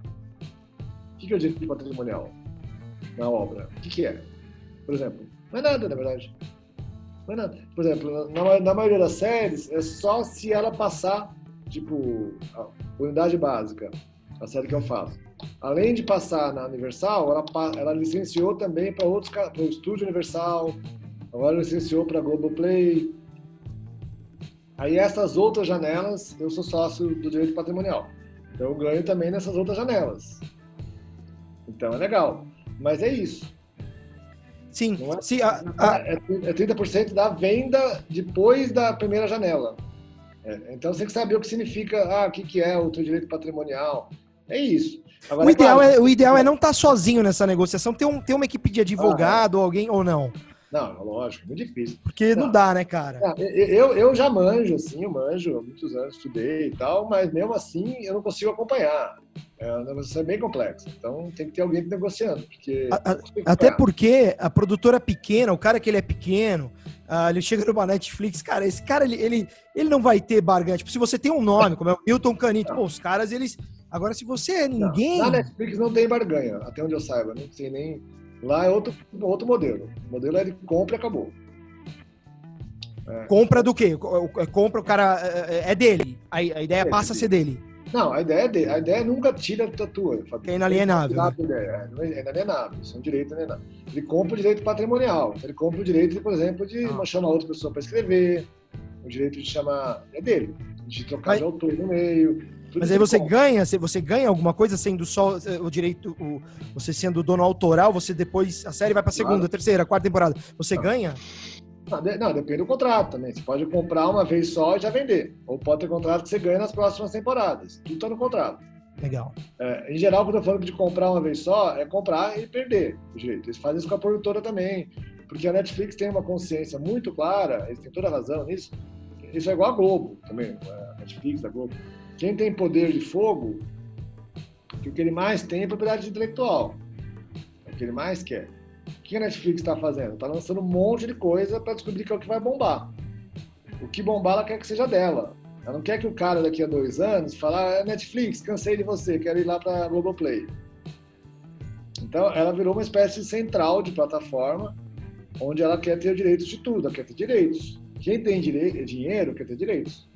H: O que é o direito patrimonial na obra? O que, é? Por exemplo, não é nada, na verdade. Não é nada. Por exemplo, na, na maioria das séries, é só se ela passar, tipo, a unidade básica, a série que eu faço. Além de passar na Universal, ela, ela licenciou também para outros, para o Estúdio Universal, agora licenciou para Globoplay. Aí essas outras janelas, eu sou sócio do direito patrimonial. Então eu ganho também nessas outras janelas. Então é legal. Mas é isso.
B: Sim,
H: Não é?
B: sim a- a-
H: É, é 30% da venda depois da primeira janela. É, então você tem que saber o que significa, ah, o que, que é o teu direito patrimonial. É isso. Agora,
B: o, ideal
H: claro,
B: é, o ideal é não estar sozinho nessa negociação, ter, um, ter uma equipe de advogado ou alguém ou não.
H: Não, lógico, muito difícil.
B: Porque não,
H: Não.
B: dá, né, cara?
H: Ah, Eu, eu já manjo, assim, eu manjo há muitos anos, estudei e tal, mas mesmo assim eu não consigo acompanhar. É uma negociação bem complexa. Então tem que ter alguém negociando, porque.
B: A- a- Até porque a produtora pequena, o cara que ele é pequeno, ah, ele chega numa Netflix, cara, esse cara, ele, ele, ele não vai ter barganha. Tipo, se você tem um nome, como é o Milton Canito, pô, os caras, eles... Agora, se você é
H: Não,
B: ninguém...
H: Na Netflix não tem barganha, até onde eu saiba. Não tem nem. Lá é outro, outro modelo. O modelo é de compra e acabou.
B: Compra do quê? É, Compra o cara. É é dele. A, ideia
H: É,
B: passa a ser dele.
H: Não, a ideia é dele. A ideia nunca tira da tua, Fabio.
B: É inalienável,
H: ideia, É é inalienável. Isso é um direito inalienável. Ele compra o direito patrimonial. Ele compra o direito, por exemplo, de
B: Ah.
H: chamar outra pessoa para escrever. O direito de chamar. É dele. De trocar
B: Mas-
H: de autor no meio.
B: Mas aí
H: ele
B: você ganha, você- ganha alguma coisa sendo só eh, o direito, o- você sendo dono autoral, você depois, a série vai pra segunda,
H: Claro.
B: terceira, quarta temporada. Você
H: Não.
B: ganha?
H: Não, de- não, depende do contrato também. Você pode comprar uma vez só e já vender. Ou pode ter contrato que você ganha nas próximas temporadas. Tudo está no contrato.
B: Legal.
H: É, em geral, quando eu falo de comprar uma vez só, é comprar e perder o direito. Eles fazem isso com a produtora também. Porque a Netflix tem uma consciência muito clara, eles têm toda a razão nisso. Isso é igual a Globo também, a Netflix, a Globo. Quem tem poder de fogo, o que ele mais tem é propriedade intelectual. É o que ele mais quer. O que a Netflix está fazendo? Está lançando um monte de coisa para descobrir que é o que vai bombar. O que bombar ela quer que seja dela. Ela não quer que o cara daqui a dois anos fale, ah, Netflix, cansei de você, quero ir lá para Globoplay. Então, ela virou uma espécie de central de plataforma onde ela quer ter direitos de tudo, ela quer ter direitos. Quem tem direi- dinheiro quer ter direitos.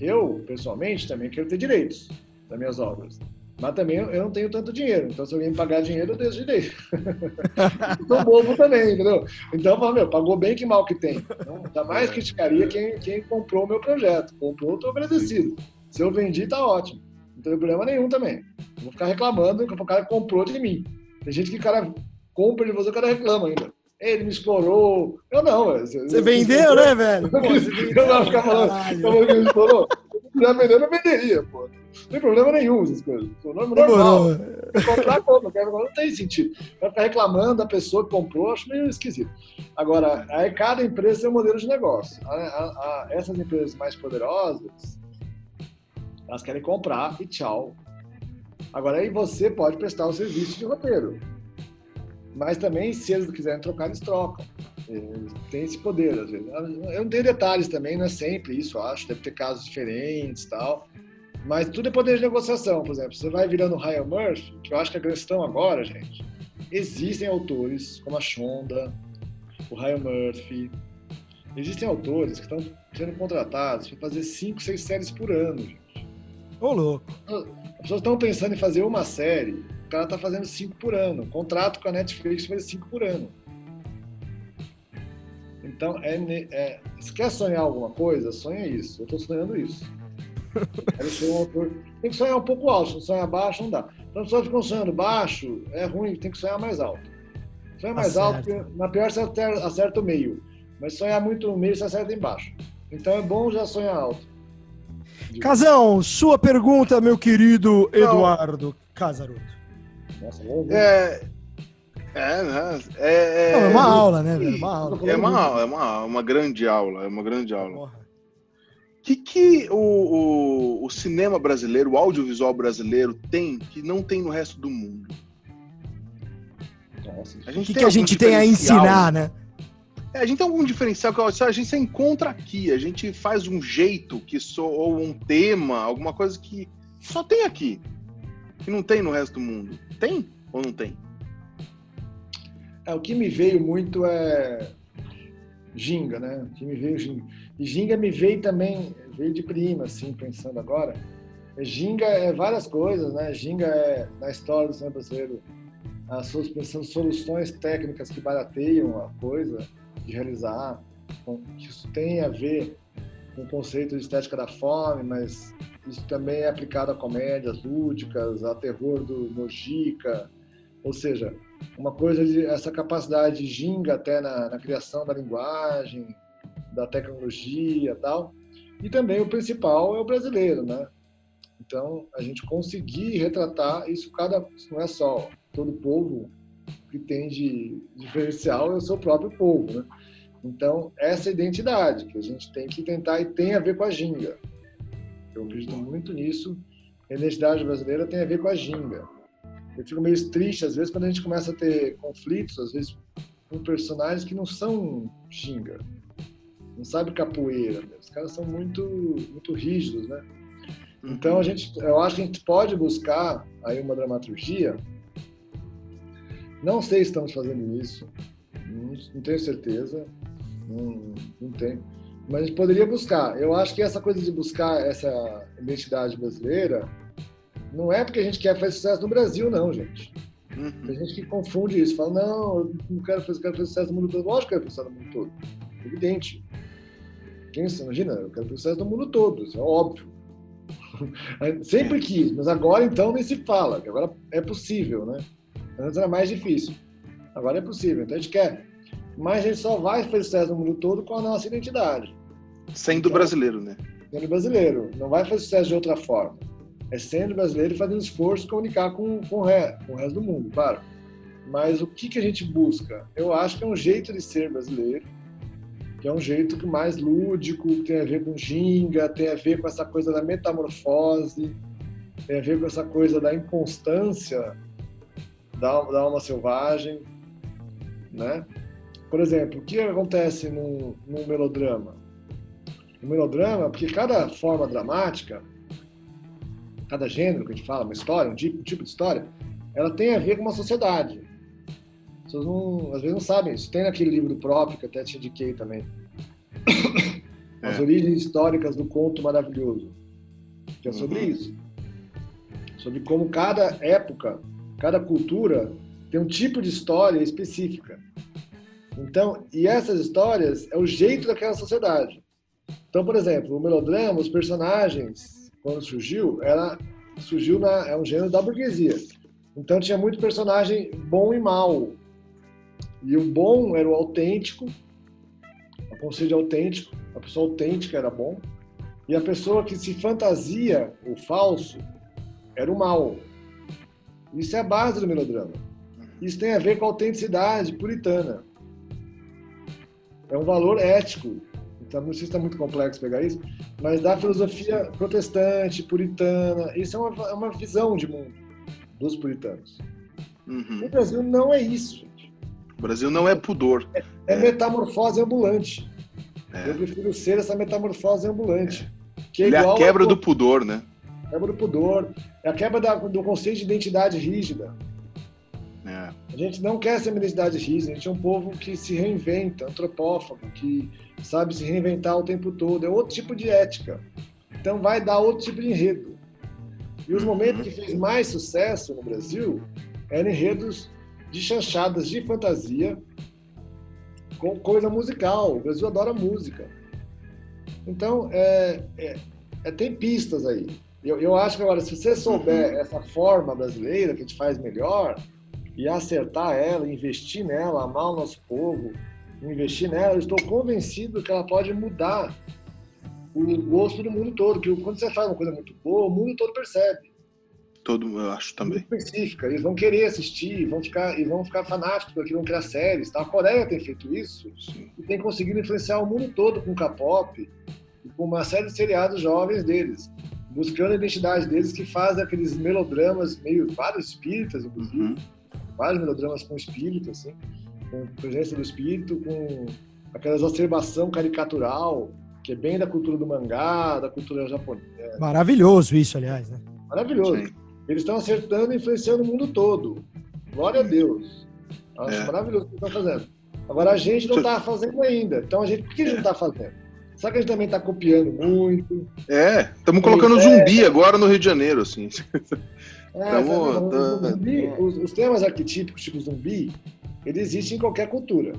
H: Eu, pessoalmente, também quero ter direitos das minhas obras. Mas também eu não tenho tanto dinheiro. Então, se alguém me pagar dinheiro, eu esse direito. Tô bobo também, entendeu? Então, eu falo, meu, pagou bem que mal que tem. Então, jamais criticaria quem, quem comprou o meu projeto. Comprou, tô agradecido. Se eu vendi, tá ótimo. Não tem problema nenhum também. Não vou ficar reclamando que o cara comprou de mim. Tem gente que o cara compra de você, o cara reclama ainda. Ele me explorou. Eu não, velho.
B: Você vendeu, né, velho? Pô, vendeu
H: Eu não ficar falando, falando que ele explorou. Se quiser vender, eu não venderia, pô. Não tem problema nenhum essas coisas. Sou normal.
B: Demorou.
H: Comprar, compra. Quero- Não tem sentido. Vai ficar reclamando da pessoa que comprou, acho meio esquisito. Agora, aí cada empresa tem um modelo de negócio. A- a- a- essas empresas mais poderosas, elas querem comprar e tchau. Agora, aí você pode prestar o serviço de roteiro. Mas também, se eles quiserem trocar, eles trocam. Eles têm esse poder, às vezes. Eu não tenho detalhes também, não é sempre isso, acho. Deve ter casos diferentes e tal. Mas tudo é poder de negociação, por exemplo. Você vai virando Ryan Murphy, que eu acho que a questão agora, gente, existem autores como a Shonda, o Ryan Murphy. Existem autores que estão sendo contratados para fazer 5, 6 séries por ano, gente.
B: Ô, louco.
H: As pessoas estão pensando em fazer uma série, o cara está fazendo 5 por ano. Contrato com a Netflix fazer 5 por ano. Então, é, é, se quer sonhar alguma coisa, sonha isso. Eu estou sonhando isso. Quero ser um autor. Tem que sonhar um pouco alto, se sonhar baixo não dá. Então, se ficam sonhando baixo, é ruim, tem que sonhar mais alto. Sonhar
B: Tá
H: mais alto,
B: certo.
H: porque na pior você acerta, acerta o meio. Mas sonhar muito no meio, você acerta embaixo. Então é bom já sonhar alto.
B: Casão, sua pergunta, meu querido Eduardo Casaroto.
H: Nossa,
F: É. É, né? É,
B: Não, é uma aula, né, velho? Uma aula.
F: É uma aula, é uma, uma grande aula, é uma grande aula.
B: Porra.
F: O que, que o, o, o cinema brasileiro, o audiovisual brasileiro tem que não tem no resto do mundo?
H: Nossa,
F: A
B: O
F: gente
B: que, que a gente tem a ensinar, né?
F: É, a gente tem algum diferencial que a gente só encontra aqui, a gente faz um jeito que só, ou um tema, alguma coisa que só tem aqui, que não tem no resto do mundo. Tem ou não tem?
H: É, o que me veio muito é Ginga, né? O que me veio Ginga. E Ginga me veio também, veio de prima, assim, pensando agora. É, Ginga é várias coisas, né? Ginga é, na história do cinema brasileiro, as suas pensando soluções técnicas que barateiam a coisa de realizar. Isso tem a ver com o conceito de estética da fome, mas isso também é aplicado a comédias lúdicas, a terror do Mojica, ou seja, uma coisa de essa capacidade de ginga até na, na criação da linguagem, da tecnologia, tal. E também o principal é o brasileiro, né? Então a gente conseguir retratar isso cada, não é só todo povo que tem de diferencial é o seu próprio povo, né? Então essa identidade que a gente tem que tentar e tem a ver com a ginga. Eu acredito muito nisso. A identidade brasileira tem a ver com a ginga eu fico meio triste às vezes quando a gente começa a ter conflitos, às vezes com personagens que não são xinga, não sabe capoeira, né? os caras são muito muito rígidos, né? Então a gente, eu acho que a gente pode buscar aí uma dramaturgia. Não sei se estamos fazendo isso, não, não tenho certeza, não, não tenho. Mas a gente poderia buscar. Eu acho que essa coisa de buscar essa identidade brasileira não é porque a gente quer fazer sucesso no Brasil, não, gente.
F: Uhum.
H: Tem gente que confunde isso, fala, não, eu não quero fazer, quero fazer sucesso no mundo todo. Lógico que eu quero fazer sucesso no mundo todo. Evidente. Quem você imagina? Eu quero fazer sucesso no mundo todo, isso é óbvio. Sempre quis, mas agora então nem se fala, que agora é possível, né? Antes era mais difícil. Agora é possível, então a gente quer. Mas a gente só vai fazer sucesso no mundo todo com a nossa identidade.
F: Sendo brasileiro, né?
H: Sendo brasileiro. Não vai fazer sucesso de outra forma. É sendo brasileiro e fazendo esforço comunicar com, com, o resto, com o resto do mundo, claro. Mas o que, que a gente busca? Eu acho que é um jeito de ser brasileiro, que é um jeito que mais lúdico, tem a ver com ginga, tem a ver com essa coisa da metamorfose, tem a ver com essa coisa da inconstância da, da alma selvagem, né? Por exemplo, o que acontece num, num melodrama? No melodrama, porque cada forma dramática, cada gênero que a gente fala, uma história, um tipo, um tipo de história, ela tem a ver com uma sociedade. As pessoas não, às vezes não sabem isso. Tem naquele livro próprio que até te indiquei também. As
F: É.
H: origens históricas do conto maravilhoso. Que é sobre
F: Uhum.
H: isso. Sobre como cada época, cada cultura tem um tipo de história específica. Então, e essas histórias é o jeito daquela sociedade. Então, por exemplo, o melodrama, os personagens, quando surgiu, era surgiu na é um gênero da burguesia. Então tinha muito personagem bom e mal. E o bom era o autêntico, o conceito de autêntico, a pessoa autêntica era bom, e a pessoa que se fantasia, o falso, era o mal. Isso é a base do melodrama. Isso tem a ver com a autenticidade puritana. É um valor ético. Não sei se está muito complexo pegar isso, mas da filosofia protestante, puritana. Isso é uma, é uma visão de mundo dos puritanos.
F: Uhum.
H: No Brasil não é isso, gente.
F: O Brasil não é pudor.
H: É, metamorfose ambulante.
F: É.
H: Eu prefiro ser essa metamorfose ambulante. Que é
F: Ele é a
H: igual
F: quebra
H: ao-
F: do pudor, né?
H: quebra do pudor, é a quebra da- do conceito de identidade rígida. A gente não quer ser uma identidade rígida, a gente é um povo que se reinventa, antropófago, que sabe se reinventar o tempo todo. É outro tipo de ética. Então vai dar outro tipo de enredo. E os momentos que fez mais sucesso no Brasil eram enredos de chanchadas de fantasia com coisa musical. O Brasil adora música. Então, é, é- é- tem pistas aí. Eu, eu acho que agora, se você souber essa forma brasileira que a gente faz melhor e acertar ela, investir nela, amar o nosso povo, investir nela, eu estou convencido que ela pode mudar o gosto do mundo todo. Que quando você faz uma coisa muito boa, o mundo todo percebe.
F: Todo, eu acho também.
H: Muito específica. Eles vão querer assistir, vão ficar, e vão ficar fanáticos porque vão criar séries. Tá? A Coreia tem feito isso
F: Sim.
H: e tem conseguido influenciar o mundo todo com K-pop e com uma série de seriados jovens deles, buscando a identidade deles que fazem aqueles melodramas meio vários espíritas, inclusive,
F: Uhum.
H: Vários melodramas com espírito, assim, com presença do espírito, com aquela exacerbação caricatural que é bem da cultura do mangá, da cultura japonesa.
B: Maravilhoso isso, aliás, né?
H: Maravilhoso.
F: Sim.
H: Eles estão acertando e influenciando o mundo todo. Glória a Deus. Acho
F: É.
H: maravilhoso o que estão fazendo. Agora a gente não está fazendo ainda. Então a gente, por que a gente não está fazendo? Será que a gente também está copiando muito?
F: É, estamos colocando
H: É.
F: zumbi agora no Rio de Janeiro, assim.
H: É, sabe, o
F: tá-
H: zumbi- os, os temas arquetípicos, tipo zumbi, ele existe em qualquer cultura.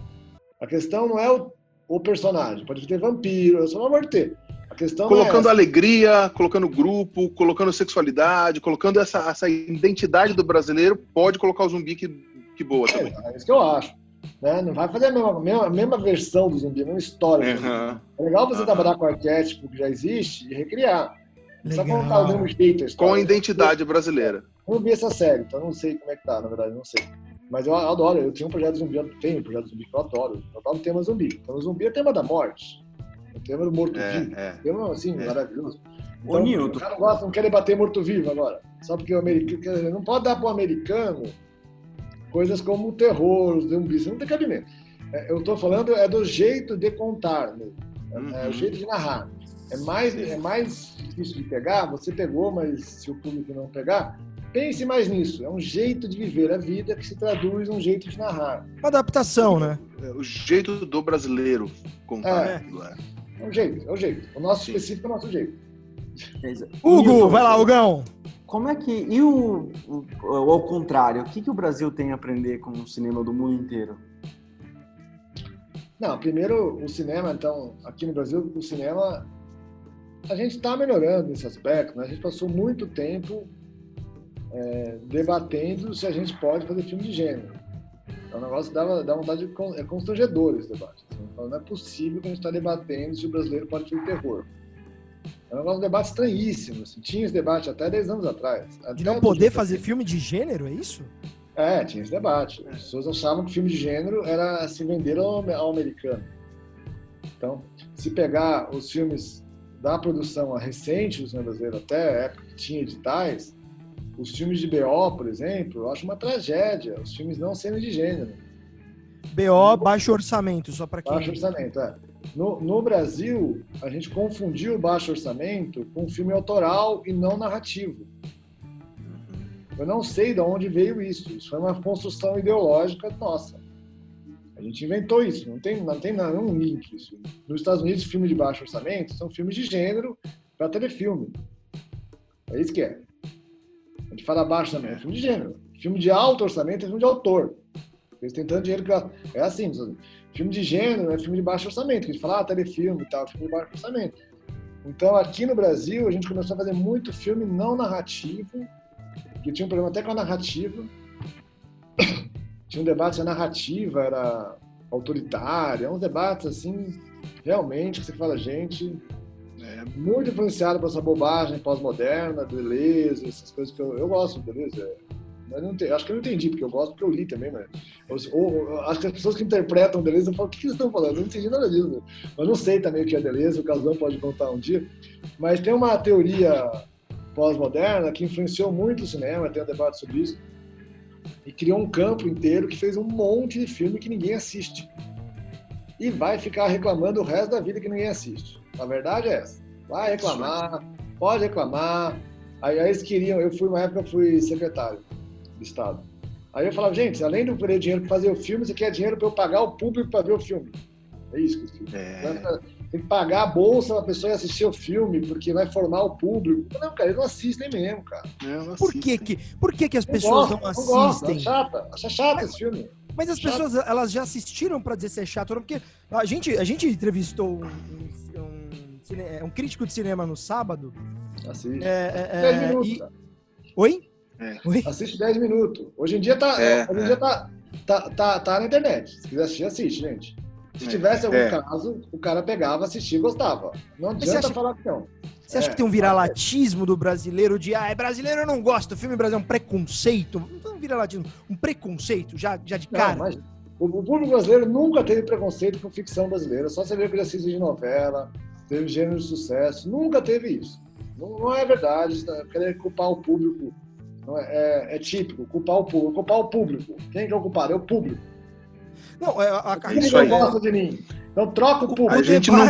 H: A questão não é o, o personagem. Pode ter vampiro, só não pode ter. A questão não
F: colocando
H: é
F: alegria, colocando grupo, colocando sexualidade, colocando essa, essa identidade do brasileiro, pode colocar o zumbi que, que boa também.
H: É, é isso que eu acho. Né? Não vai fazer a mesma, mesma, mesma versão do zumbi, a mesma história.
F: Aham.
H: É legal você
F: Aham.
H: trabalhar com o arquétipo que já existe e recriar. Não
B: Legal.
H: contar o mesmo jeito a
F: Com a identidade brasileira.
H: Eu não vi essa série, então não sei como é que tá, na verdade, não sei. Mas eu adoro, eu tinha um projeto zumbi, eu tenho um projeto zumbi que eu adoro. Eu adoro o tema zumbi. Então o zumbi é tema da morte. O tema do morto-vivo.
F: É, é.
H: Tema, assim,
F: É.
H: maravilhoso.
G: Ô, Nilton.
H: o cara gosta, não quer debater morto-vivo agora. Só porque o americano. quer dizer, Não pode dar pro americano coisas como o terror, os zumbis. Não tem cabimento. É, Eu tô falando é do jeito de contar mesmo. É, é o
F: Uhum.
H: jeito de narrar. É mais, é mais difícil de pegar, você pegou, mas se o público não pegar, pense mais nisso. É um jeito de viver a vida que se traduz num jeito de narrar.
B: Uma adaptação, né?
F: É o jeito do brasileiro contar
H: É.
F: aquilo. É.
H: É o jeito, é o jeito. O nosso específico é o nosso jeito.
B: Hugo, vai lá, Hugão.
G: Como é que. E o, o- o- ao contrário, o que, que o Brasil tem a aprender com o cinema do mundo inteiro?
H: Não, primeiro o cinema, então, aqui no Brasil, o cinema, a gente está melhorando nesse aspecto, né? A gente passou muito tempo é, debatendo se a gente pode fazer filme de gênero. É um negócio que dá, dá vontade de. É constrangedor esse debate. assim. Fala, Não é possível que a gente está debatendo se o brasileiro pode fazer terror. É um negócio, debate estranhíssimo. Assim. Tinha esse debate até 10 anos atrás.
B: De não poder fazer filme de gênero, é isso?
H: é, tinha esse debate. As pessoas achavam que filme de gênero era se vender ao, ao americano. Então, se pegar os filmes da produção recente do cinema brasileiro, até a época que tinha editais, os filmes de BO, por exemplo, eu acho uma tragédia. Os filmes não sendo de gênero.
B: BO, baixo orçamento, só pra quem.
H: Baixo orçamento, é. No, no Brasil, a gente confundiu o baixo orçamento com filme autoral e não narrativo. Eu não sei de onde veio isso. Isso foi uma construção ideológica nossa. A gente inventou isso. Não tem, não tem nenhum link isso. Nos Estados Unidos, filmes de baixo orçamento são filmes de gênero para telefilme. É isso que é. A gente fala baixo também, é filme de gênero. Filme de alto orçamento é filme de autor. Eles têm tanto dinheiro que. É assim, filme de gênero é filme de baixo orçamento, a gente fala, ah, telefilme e tal, filme de baixo orçamento. Então, aqui no Brasil, a gente começou a fazer muito filme não narrativo, que tinha um problema até com a narrativa. tinha um debate se a narrativa era autoritária, uns debates assim, realmente, que você fala, gente, é muito influenciado por essa bobagem pós-moderna, beleza, essas coisas que eu, eu gosto, beleza. Mas não tem, acho que eu não entendi, porque eu gosto, porque eu li também, mas. Ou, ou, acho que as pessoas que interpretam Deleuze falam, o que, que eles estão falando? Eu não entendi nada disso. Eu não sei também o que é Deleuze, o Casão pode contar um dia. Mas tem uma teoria pós-moderna que influenciou muito o cinema, tem um debate sobre isso, e criou um campo inteiro que fez um monte de filme que ninguém assiste. E vai ficar reclamando o resto da vida que ninguém assiste. A verdade é essa. Vai reclamar, pode reclamar. Aí, aí eles queriam, eu fui, uma época, eu fui secretário do Estado. Aí eu falava, gente, além de eu querer dinheiro para fazer o filme, você quer dinheiro para eu pagar o público para ver o filme. É isso que eu é. Tem que pagar a bolsa para a pessoa ir assistir o filme, porque vai formar o público. Não, cara, eles não assistem mesmo, cara.
B: Não, por, que, que, por que, que as pessoas
H: gosto,
B: não assistem?
H: Não chata, acha chato Mas... esse filme.
B: Mas as chato. pessoas, elas já assistiram para dizer se é chato ou não, porque a gente, a gente entrevistou um, um, um, crítico de cinema no sábado.
H: Assiste.
B: É, é,
H: 10 minutos.
B: E... Oi?
H: É. Oi? Assiste 10 minutos. Hoje em dia tá,
F: É,
H: hoje em dia tá, tá, tá, tá na internet. Se quiser assistir, assiste, gente. Se tivesse algum caso, o cara pegava, assistia e gostava. Não adianta
B: acha...
H: falar que não.
B: Você acha que tem um viralatismo do brasileiro de ah, é brasileiro eu não gosto, o filme brasileiro é um preconceito? Não viralatismo, um preconceito já, já de cara.
H: Não, mas o, o público brasileiro nunca teve preconceito com ficção brasileira. Só você vê que ele assiste de novela, teve gênero de sucesso. Nunca teve isso. Não, não é verdade. Querer culpar o público não é, é, é, típico. Culpar o público. Culpar o público. Quem que é o culpado? É o público.
B: Não, é, a, a
H: Isso não gosta de mim. Então troca o público.
F: A gente não,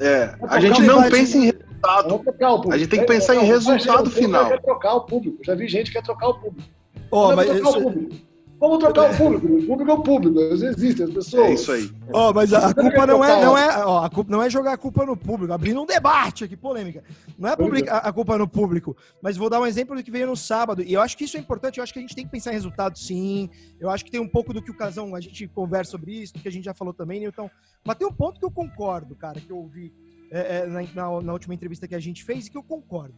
F: é, a gente não pensa em resultado. A gente tem que pensar em resultado final.
H: Quer trocar o público. Já vi gente que quer trocar o público.
B: Oh, mas
H: trocar
B: isso...
H: o. Vamos trocar o público. O público é o público. Eles existem, as pessoas.
F: É isso aí.
B: Ó, oh, mas a, a culpa não é, não é, ó, a culpa não é jogar a culpa no público, abrindo um debate aqui, polêmica. Não é publica, a, a culpa no público, mas vou dar um exemplo do que veio no sábado, e eu acho que isso é importante, eu acho que a gente tem que pensar em resultado sim, eu acho que tem um pouco do que o Casão, a gente conversa sobre isso, do que a gente já falou também, então, mas tem um ponto que eu concordo, cara, que eu ouvi é, é, na, na, na última entrevista que a gente fez e que eu concordo.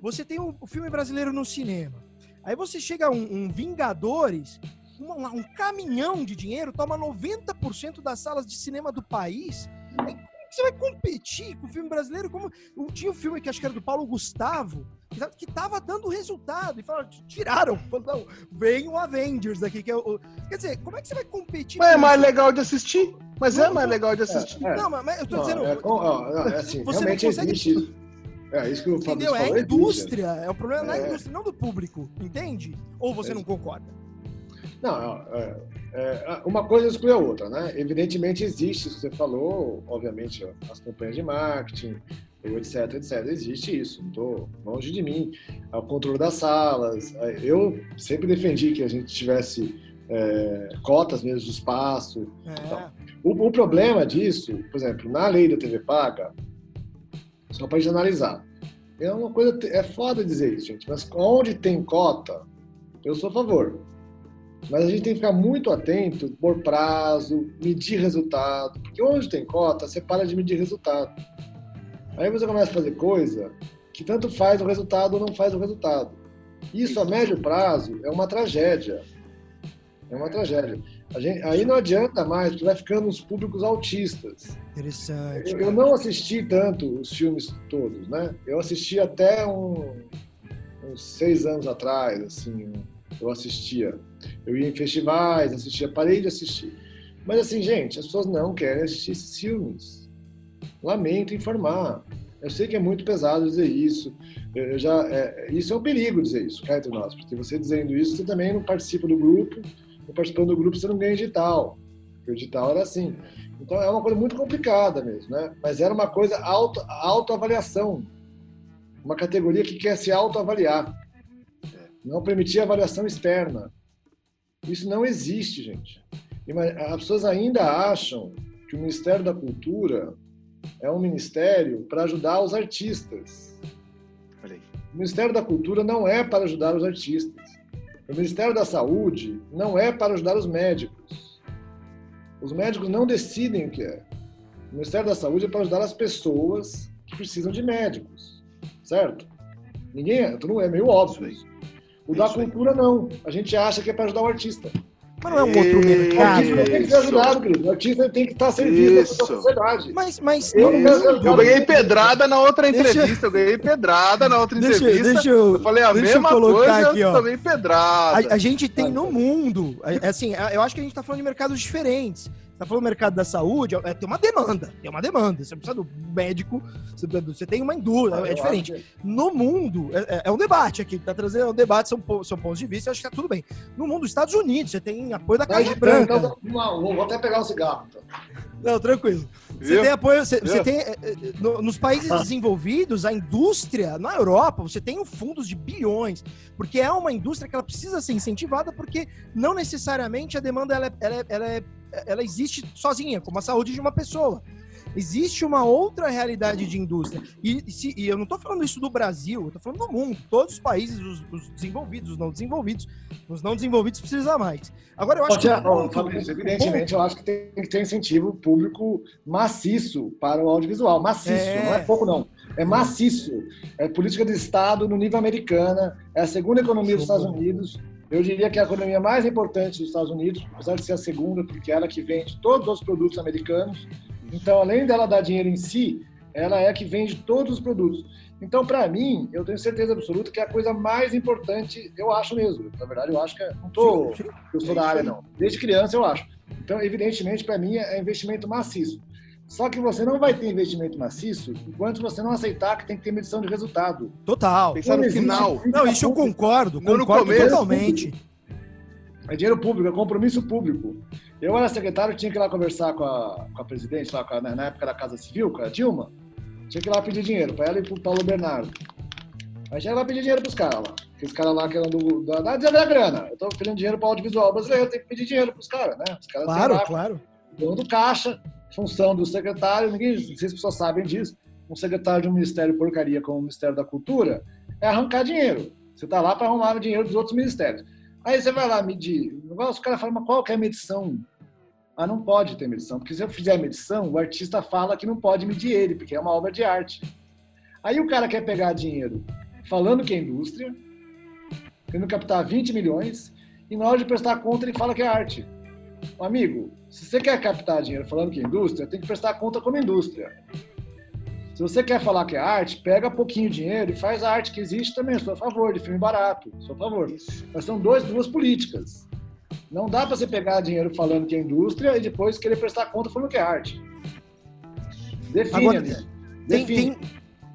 B: Você tem o um filme brasileiro no cinema, aí você chega a um, um Vingadores, um, um, caminhão de dinheiro, toma 90% das salas de cinema do país. Como você vai competir com o filme brasileiro? Como tinha um filme que acho que era do Paulo Gustavo, que tava dando resultado. E falaram, tiraram. Falaram, vem o Avengers aqui, que é o. Quer dizer, como é que você vai competir
F: mas é mais isso? legal de assistir. Mas não, é mais legal de assistir.
B: É, é. Não, mas eu tô
H: não,
B: dizendo.
H: É, ó, é assim, você realmente consegue... existe. É isso que eu falo.
B: Entendeu? É a indústria. É o problema da indústria, não do público. Entende? Ou você não concorda?
H: Não, é, é, uma coisa exclui a outra, né? Evidentemente existe isso que você falou, obviamente as campanhas de marketing, etc, etc. Existe isso, não estou longe de mim. O controle das salas. Eu sempre defendi que a gente tivesse é, cotas mesmo de espaço.
B: É.
H: Então, o, o, problema disso, por exemplo, na lei da TV Paga, Só gente analisar. É uma coisa. É foda dizer isso, gente. Mas onde tem cota, eu sou a favor. Mas a gente tem que ficar muito atento por prazo, medir resultado. Porque onde tem cota, você para de medir resultado. Aí você começa a fazer coisa que tanto faz o resultado ou não faz o resultado. Isso a médio prazo é uma tragédia. É uma tragédia. Gente, aí não adianta mais, porque vai ficando os públicos autistas.
B: Interessante.
H: Eu, eu não assisti tanto os filmes todos, né? Eu assisti até um, uns seis anos atrás, assim, eu assistia. Eu ia em festivais, assistia, parei de assistir. Mas assim, gente, as pessoas não querem assistir esses filmes. Lamento informar. Eu sei que é muito pesado dizer isso. Eu já, é, isso é um perigo dizer isso, cá entre nós. Porque você dizendo isso, você também não participa do grupo. Participando do grupo, você não ganha edital. Porque o edital era assim. Então é uma coisa muito complicada mesmo, né? Mas era uma coisa auto, autoavaliação. Uma categoria que quer se autoavaliar. Não permitir avaliação externa. Isso não existe, gente. As pessoas ainda acham que o Ministério da Cultura é um ministério para ajudar os artistas. O Ministério da Cultura não é para ajudar os artistas. O Ministério da Saúde não é para ajudar os médicos. Os médicos não decidem o que é. O Ministério da Saúde é para ajudar as pessoas que precisam de médicos, certo? Ninguém é, é meio óbvio isso. O da cultura não. A gente acha que é para ajudar o artista.
B: Mas não é um outro mercado.
H: O artista tem que ser ajudado, querido. O artista tem que estar servindo à sociedade.
B: Mas, mas
H: Eu,
F: Eu ganhei pedrada na outra entrevista. Eu ganhei pedrada na outra
B: Deixa-
F: entrevista.
B: deixa eu-
F: eu falei a
B: deixa eu
F: mesma
B: colocar
F: coisa,
B: aqui, ó.
F: eu tomei pedrada.
B: A, a gente tem no mundo, é- assim, é- eu acho que a gente tá falando de mercados diferentes. Tá falando do mercado da saúde, é, tem uma demanda, tem uma demanda. Você precisa do médico, você, você tem uma indústria,
H: Eu
B: é diferente.
H: acho que-
B: No mundo, é, é- é um debate aqui, tá trazendo um debate, são, são pontos de vista, acho que tá tudo bem. No mundo, Estados Unidos, você tem apoio da Casa Branca.
H: então, vamos lá, vou até pegar um cigarro. Então.
B: Não, tranquilo. Você tem apoio, você, você tem. é, é, no- nos países desenvolvidos, a indústria, na Europa, você tem fundos de bilhões, porque é uma indústria que ela precisa ser incentivada, porque não necessariamente a demanda ela, é- ela, é- ela, é- ela existe sozinha, como a saúde de uma pessoa. Existe uma outra realidade de indústria. E, se- e eu não estou falando isso do Brasil, eu estou falando do mundo. Todos os países, os, os desenvolvidos, os não desenvolvidos, os não desenvolvidos precisam mais. Agora, eu acho que.
H: Fabrício, evidentemente, eu acho que tem que ter incentivo público maciço para o audiovisual. Maciço,
B: É.
H: não é pouco, não. É maciço. É política de Estado no nível americana, é a segunda economia dos Estados Unidos. Eu diria que é a economia mais importante dos Estados Unidos, apesar de ser a segunda, porque é ela que vende todos os produtos americanos. Então, além dela dar dinheiro em si, ela é a que vende todos os produtos. Então, para mim, eu tenho certeza absoluta que é a coisa mais importante, eu acho mesmo. Na verdade, eu acho que é, não tô,
B: Sim, sim.
H: eu sou da área não. Desde criança eu acho. Então, evidentemente, para mim é investimento maciço. Só que você não vai ter investimento maciço enquanto você não aceitar que tem que ter medição de resultado.
B: Total.
F: Pensar no final.
B: Não, isso eu concordo,
F: Não no
B: concordo
F: começo.
B: totalmente.
H: É dinheiro público, é compromisso público. Eu era secretário, tinha que ir lá conversar com a, com a presidente, lá a- na época da Casa Civil, com a Dilma. Tinha que ir lá pedir dinheiro para ela e pro Paulo Bernardo. Aí tinha que ir lá pedir dinheiro pros caras lá. Aqueles caras lá que eram do. Da, da, da grana. Eu tô pedindo dinheiro para o audiovisual brasileiro, tem que pedir dinheiro pros caras, né? Os caras
B: Claro,
H: lá,
B: claro.
H: dono do caixa, função do secretário, ninguém, não sei se as pessoas sabem disso, um secretário de um ministério porcaria como o Ministério da Cultura é arrancar dinheiro. Você tá lá para arrumar o dinheiro dos outros ministérios. Aí você vai lá medir, os caras falam, mas qual que é a medição? Ah, não pode ter medição, porque se eu fizer a medição, o artista fala que não pode medir ele, porque é uma obra de arte. Aí o cara quer pegar dinheiro falando que é indústria, querendo captar 20 milhões, e na hora de prestar conta ele fala que é arte. Amigo, se você quer captar dinheiro falando que é indústria, tem que prestar conta como indústria. Se você quer falar que é arte, pega pouquinho dinheiro e faz a arte que existe também. Sou a favor de filme barato, sou a favor. Mas são dois, duas políticas. Não dá para você pegar dinheiro falando que é indústria e depois querer prestar conta falando que é arte. Define,
B: Agora,
H: amigo.
B: Tem,
H: Define.
B: tem,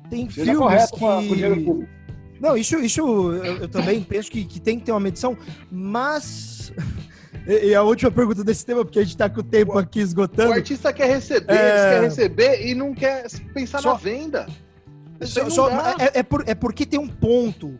B: tem filmes
H: correto com a- com o dinheiro
B: que.
H: público.
B: Não, isso, isso eu, eu também penso que, que tem que ter uma medição, mas. E e a última pergunta desse tema, porque a gente tá com o tempo aqui
F: O
B: esgotando.
F: artista quer receber,
B: É.
F: querem receber e não quer pensar
B: Só-
F: na venda.
B: Só- só- é, é por- é porque tem um ponto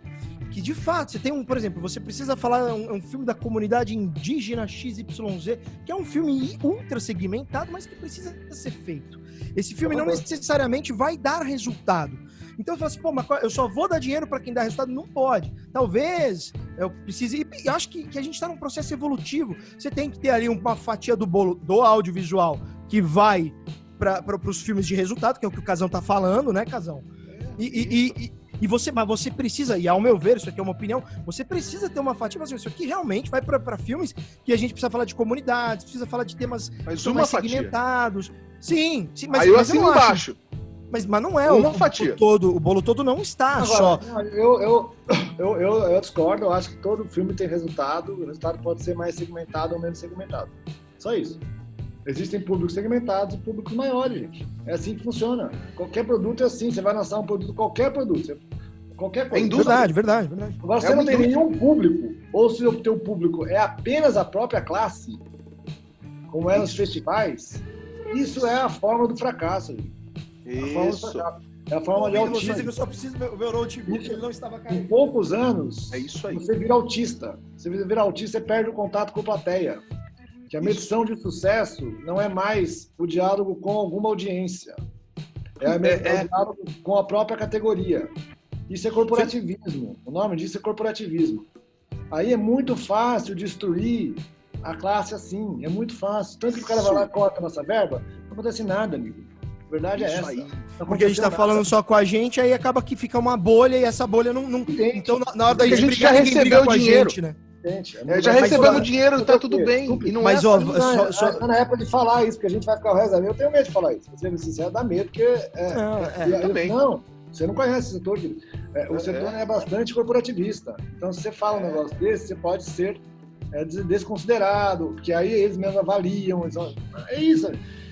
B: que que de fato, você tem um, por exemplo, você precisa falar um, um filme da comunidade indígena XYZ, que é um filme ultra segmentado, mas que precisa ser feito. Esse filme não necessariamente vai dar resultado. Então você fala assim, pô, mas eu só vou dar dinheiro para quem dá resultado? Não pode. Talvez eu precise. E eu acho que, que a gente está num processo evolutivo. Você tem que ter ali uma fatia do bolo do audiovisual que vai para os filmes de resultado, que é o que o Casão tá falando, né, Casão? E, e, e- e- você, mas você precisa, e ao meu ver, isso aqui é uma opinião, você precisa ter uma fatia, mas isso aqui realmente vai para filmes que a gente precisa falar de comunidades, precisa falar de temas que
F: Mas
B: são
F: uma
B: mais
F: fatia.
B: segmentados. Sim, sim mas,
F: Aí eu
B: mas
F: assino
B: acho-
F: embaixo.
B: Mas, mas não é
F: Uma
B: o,
F: fatia.
B: o todo, o bolo todo não está só.
H: Agora, não, eu, eu, eu, eu, eu discordo, eu acho que todo filme tem resultado, o resultado pode ser mais segmentado ou menos segmentado. Só isso. Existem públicos segmentados e públicos maiores, gente. É assim que funciona. Qualquer produto é assim, você vai lançar um produto, qualquer produto, você- qualquer coisa.
F: É.
B: Verdade, verdade, verdade.
H: Agora, se
F: É
H: você não tem
F: indústria.
H: nenhum público, ou se o teu público é apenas a própria classe, como é nos festivais, isso é a forma do fracasso. gente.
F: Isso.
H: É a forma de autismo.
B: eu só preciso do meu, notebook, ele não estava
H: Em
B: caindo.
H: poucos anos,
F: É isso aí.
H: você vira autista. Você vira autista, você perde o contato com a plateia. Que a medição de sucesso não é mais o diálogo com alguma audiência. É,
F: É,
H: é
F: é.
H: o diálogo com a própria categoria. Isso é corporativismo. O nome disso é corporativismo. Aí é muito fácil destruir a classe assim. É muito fácil. Tanto que o cara vai lá e corta a nossa verba, não acontece nada, amigo. Verdade é
F: Isso
H: essa.
F: aí.
H: Não
B: Porque a gente tá
H: aconteceu
B: falando
H: nada.
B: só com a gente, aí acaba que fica uma bolha e essa bolha não. não...
H: Entende?
B: Então, na, na hora da gente brigar,
F: já recebeu
B: com a
F: dinheiro.
B: gente, né?
H: Gente,
F: É, já
B: Mas,
F: recebemos dinheiro, tá tudo bem. E não
B: Mas,
F: é
B: ó, só-
H: é-
B: só-
H: Tá na época de falar isso, porque a gente vai ficar o resto da vida. Eu tenho medo de falar isso. Pra ser sincero, dá medo, porque. É,
B: Não, é,
H: e-
F: também.
H: Não, você não conhece o setor. É, o
F: É.
H: setor é bastante corporativista. Então, se você fala um negócio desse, você pode ser é, des- desconsiderado, porque aí eles mesmo avaliam. eles É isso.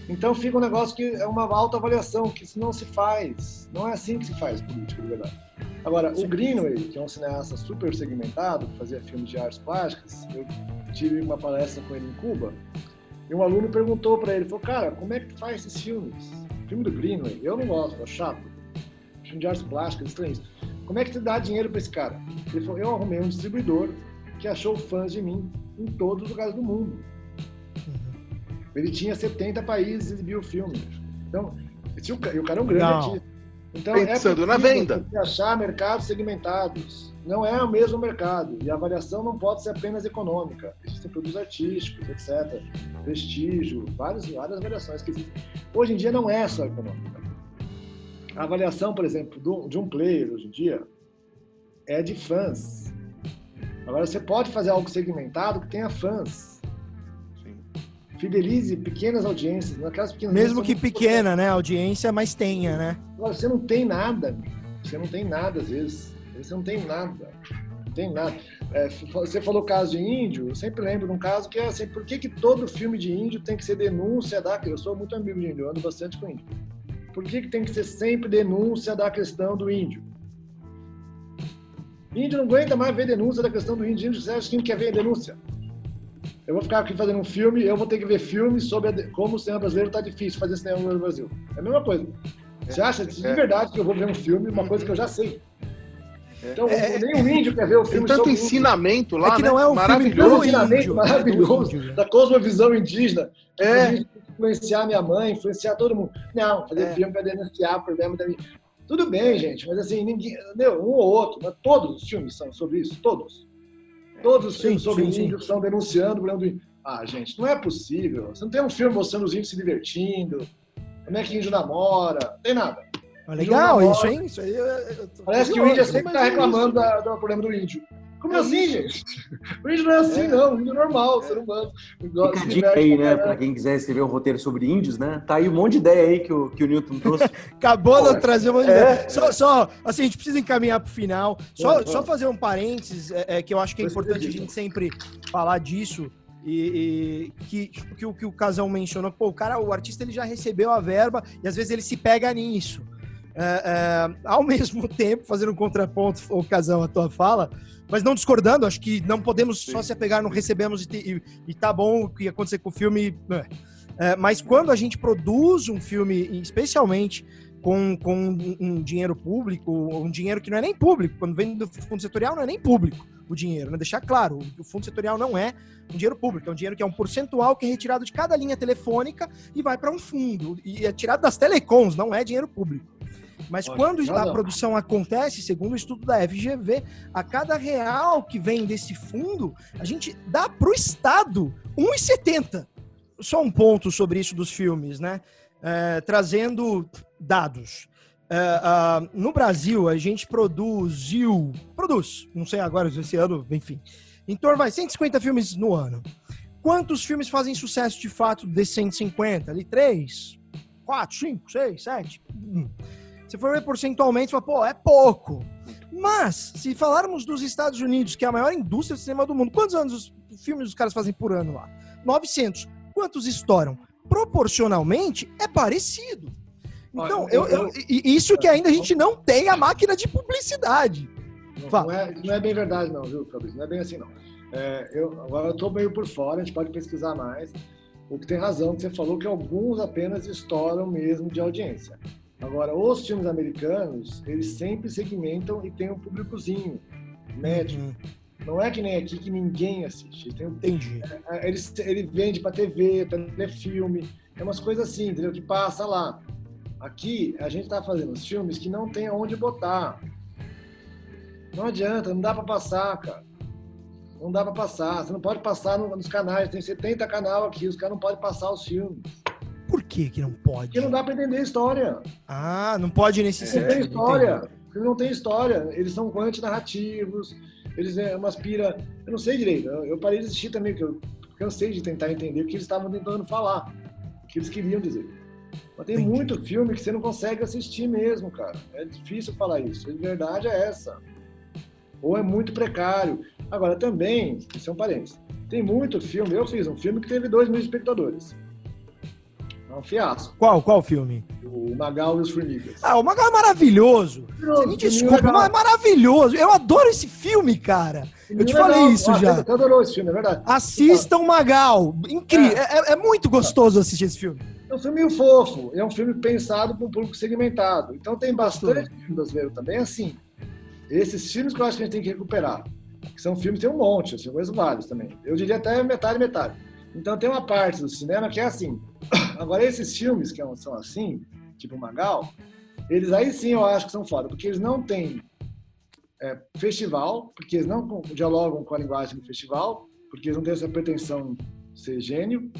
H: Então, fica um negócio que é uma alta avaliação, que isso não se faz. Não é assim que se faz política, de verdade. Agora, o Greenway, que é um cineasta super segmentado, que fazia filmes de artes plásticas, eu tive uma palestra com ele em Cuba, e um aluno perguntou para ele, falou, cara, como é que tu faz esses filmes? Filme do Greenway, eu não gosto, é chato. Filme de artes plásticas, estranho. Como é que tu dá dinheiro para esse cara? Ele falou, eu arrumei um distribuidor que achou fãs de mim em todos os lugares do mundo. Ele tinha 70 países e exibiu o filme. Então, esse, o ca- e o cara é um grande
B: Não.
H: artista. Então,
F: Pensando
H: é
F: na venda.
H: achar mercados segmentados. Não é o mesmo mercado. E a avaliação não pode ser apenas econômica. Existem produtos artísticos, etc. Prestígio, várias, várias avaliações que existem. Hoje em dia não é só econômica. A avaliação, por exemplo, do- de um player hoje em dia é de fãs. Agora você pode fazer algo segmentado que tenha fãs. Fidelize pequenas audiências, naquelas pequenas
B: Mesmo que pequena, né? Audiência, mas tenha, né?
H: Você não tem nada. Você não tem nada, às vezes. Você não tem nada. Não tem nada. É, você falou caso de índio, eu sempre lembro de um caso que é assim, por que, que todo filme de índio tem que ser denúncia da... Eu sou muito amigo de índio, eu ando bastante com índio. Por que, que tem que ser sempre denúncia da questão do índio? Índio não aguenta mais ver denúncia da questão do índio. Índio, você acha que quer ver denúncia? Eu vou ficar aqui fazendo um filme, eu vou ter que ver filme sobre a como o cinema brasileiro tá difícil fazer cinema no Brasil. É a mesma coisa. Você acha de
F: é.
H: verdade que eu vou ver um filme, uma coisa que eu já sei?
F: É.
H: Então,
B: É.
H: nem o índio quer ver o
F: Tem
H: filme
F: tanto
H: sobre índio.
F: ensinamento lá,
B: é que
F: né?
B: não é um filme
F: Maravilhoso.
B: do
H: ensinamento
B: índio.
H: maravilhoso.
B: é índio, né?
H: Da cosmovisão indígena.
F: É.
H: Influenciar minha mãe, influenciar todo mundo. Não, fazer
F: É.
H: filme para denunciar o problema da minha. Tudo bem, gente, mas assim, ninguém. Um ou outro, mas todos os filmes são sobre isso, todos. Todos os
B: Sim,
H: filmes sobre
B: sim, sim.
H: índios são denunciando o problema do índio. Ah, gente, não é possível. Você não tem um filme mostrando os índios se divertindo, como é que índio namora, não tem nada.
B: Ah, Legal isso, hein? Isso aí, eu- eu tô
H: Parece que o índio sempre está reclamando da- do problema do índio. Como
F: É
H: assim, gente? O índio não é assim, não. O índio é normal, ser humano. Igual-
G: Fica a dica aí, né, pra quem quiser receber um roteiro sobre índios, né? Tá aí um monte de ideia aí que o, que o Newton trouxe.
B: Acabou de trazer uma
G: É.
B: ideia. Só, só, assim, a gente precisa encaminhar pro final. Só,
H: É,
B: só
H: é.
B: fazer um parênteses, é, é, que eu acho que é importante a gente sempre falar disso. E, e que, que, o- que o Casão mencionou, pô, o cara, o artista, ele já recebeu a verba e às vezes ele se pega nisso. É, é, ao mesmo tempo, fazendo um contraponto, o Casão, a tua fala, mas não discordando, acho que não podemos só se apegar no recebemos e, e, e tá bom o que ia acontecer com o filme. né? É, mas quando a gente produz um filme, especialmente com, com um, um dinheiro público, um dinheiro que não é nem público, quando vem do fundo setorial não é nem público o dinheiro, né? Deixar claro, o fundo setorial não é um dinheiro público, é um dinheiro que é um percentual que é retirado de cada linha telefônica e vai para um fundo. E é tirado das telecoms, não é dinheiro público. Mas
H: Olha,
B: quando a produção acontece, segundo o estudo da FGV, a cada real que vem desse fundo, a gente dá pro Estado 1,70. Só um ponto sobre isso dos filmes, né? É, trazendo dados. É, ah, no Brasil, a gente produziu. Produz, não sei agora, esse ano, enfim. Em torno, vai, 150 filmes no ano. Quantos filmes fazem sucesso de fato desses 150? Ali, 3, 4, 5, 6, 7? Hum. Se for ver percentualmente, você fala, pô, é pouco. Mas, se falarmos dos Estados Unidos, que é a maior indústria de cinema do mundo, quantos anos os filmes os caras fazem por ano lá? 900. Quantos estouram? Proporcionalmente, é parecido. Então,
H: Olha,
B: eu,
H: eu-
B: eu- isso que ainda a gente não tem a máquina de publicidade.
H: Não, não é, não é bem verdade, não, viu, Fabrício? Não é bem assim, não. É, eu, agora eu estou meio por fora, a gente pode pesquisar mais. O que tem razão que você falou que alguns apenas estouram mesmo de audiência. Agora, os filmes americanos, eles sempre segmentam e tem um públicozinho médio.
B: Uhum,
H: Não é que nem aqui que ninguém assiste. Tem um
B: entendi.
H: ele, ele vende para TV, telefilme, é umas coisas assim, entendeu? Que passa lá. Aqui a gente tá fazendo os filmes que não tem aonde botar. Não adianta, não dá para passar, cara. Não dá para passar. Você não pode passar no- nos canais. Tem 70 canal aqui, os caras não podem passar os filmes.
B: Por que que não pode?
H: Porque não dá para entender a história.
B: Ah, não pode nesse
H: Não
B: sentido.
H: tem história. Porque não tem história. Eles são antinarrativos. Eles é umas pira. Eu não sei direito. Eu, parei de assistir também, porque eu cansei de tentar entender o que eles estavam tentando falar. O que eles queriam dizer. Mas tem
B: Entendi.
H: muito filme que você não consegue assistir mesmo, cara. É difícil falar isso. A verdade é essa. Ou é muito precário. Agora, também, isso é parênteses. Tem muito filme. Eu fiz um filme que teve 2 mil espectadores. É um fiasco.
B: Qual, qual filme?
H: O Magal e os Formigas.
B: Ah, o Magal é maravilhoso. Você me desculpa, mas é maravilhoso. Eu adoro esse filme, cara. Eu te falei
H: legal.
B: isso
H: Ah,
B: já.
H: Você adorou esse filme, é verdade.
B: Assistam Magal. Incrível. É, é muito gostoso assistir esse filme.
H: É um filme fofo, é um filme pensado para um público segmentado. Então tem bastante filme brasileiro também assim. Esses filmes que eu acho que a gente tem que recuperar. Que são filmes, tem um monte, assim, conheço vários também. Eu diria até metade, metade. Então tem uma parte do cinema que é assim. Agora, esses filmes que são assim, tipo Magal, eles aí sim eu acho que são foda, porque eles não têm é, festival, porque eles não dialogam com a linguagem do festival, porque eles não têm essa pretensão de ser gênio,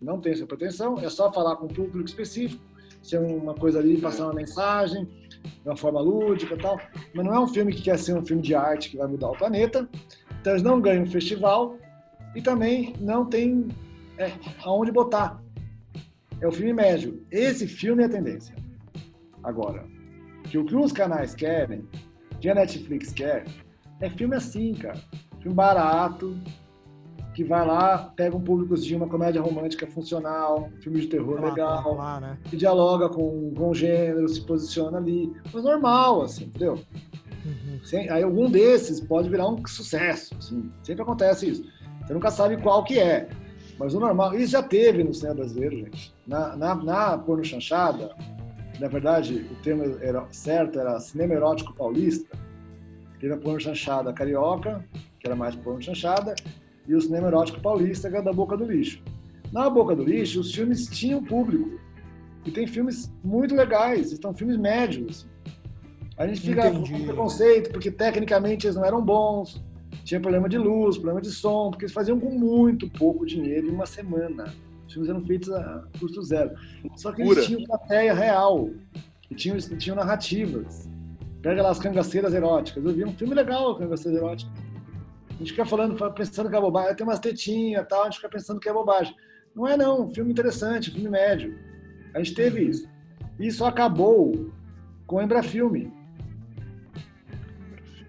H: não tem essa pretensão, é só falar com um público específico, ser uma coisa ali, passar uma mensagem, de uma forma lúdica e tal. Mas não é um filme que quer ser um filme de arte que vai mudar o planeta. Então eles não ganham festival e também não tem é, aonde botar. É o filme médio. Esse filme é a tendência. Agora, que o que os canais querem, que a Netflix quer, é filme assim, cara. Filme barato, que vai lá, pega um públicozinho, uma comédia romântica funcional, filme de terror
B: Lá,
H: legal,
B: lá, né?
H: que dialoga com, com o gênero, se posiciona ali. Mas normal, assim, entendeu?
B: Uhum.
H: Sem- aí algum desses pode virar um sucesso, assim. Sempre acontece isso. Você nunca sabe qual que é. Mas o normal, isso já teve no cinema brasileiro, gente. Na, na, na porno chanchada, na verdade, o termo era certo era cinema erótico paulista. Teve a porno chanchada carioca, que era mais porno chanchada, e o cinema erótico paulista, que era da Boca do Lixo. Na Boca do Lixo, os filmes tinham público. E tem filmes muito legais, estão filmes médios. A gente fica
B: Entendi.
H: com preconceito, porque tecnicamente eles não eram bons, tinha problema de luz, problema de som, porque eles faziam com muito pouco dinheiro em uma semana. Os filmes eram feitos a custo zero. Só que eles
F: Pura.
H: tinham plateia real, e tinham, tinham narrativas. Pega lá as cangaceiras eróticas. Eu vi um filme legal, Cangaceiras Eróticas. A gente fica falando, pensando que é bobagem. Tem umas tetinhas e tal, a gente fica pensando que é bobagem. Não é não, um filme interessante, um filme médio. A gente teve isso. Isso acabou com o Embrafilme.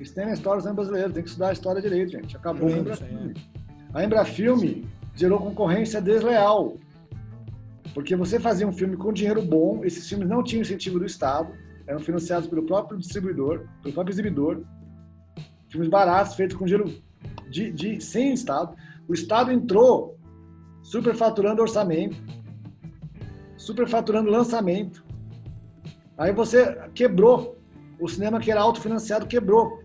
H: Tem na história do cinema brasileiro, tem que estudar a história direito, gente. Acabou
B: aí,
H: Embrafilme. A Embrafilme gerou concorrência desleal. Porque você fazia um filme com dinheiro bom, esses filmes não tinham incentivo do Estado, eram financiados pelo próprio distribuidor, pelo próprio exibidor. Filmes baratos, feitos com dinheiro de, de, sem Estado. O Estado entrou superfaturando orçamento, superfaturando lançamento. Aí você quebrou. O cinema que era autofinanciado quebrou.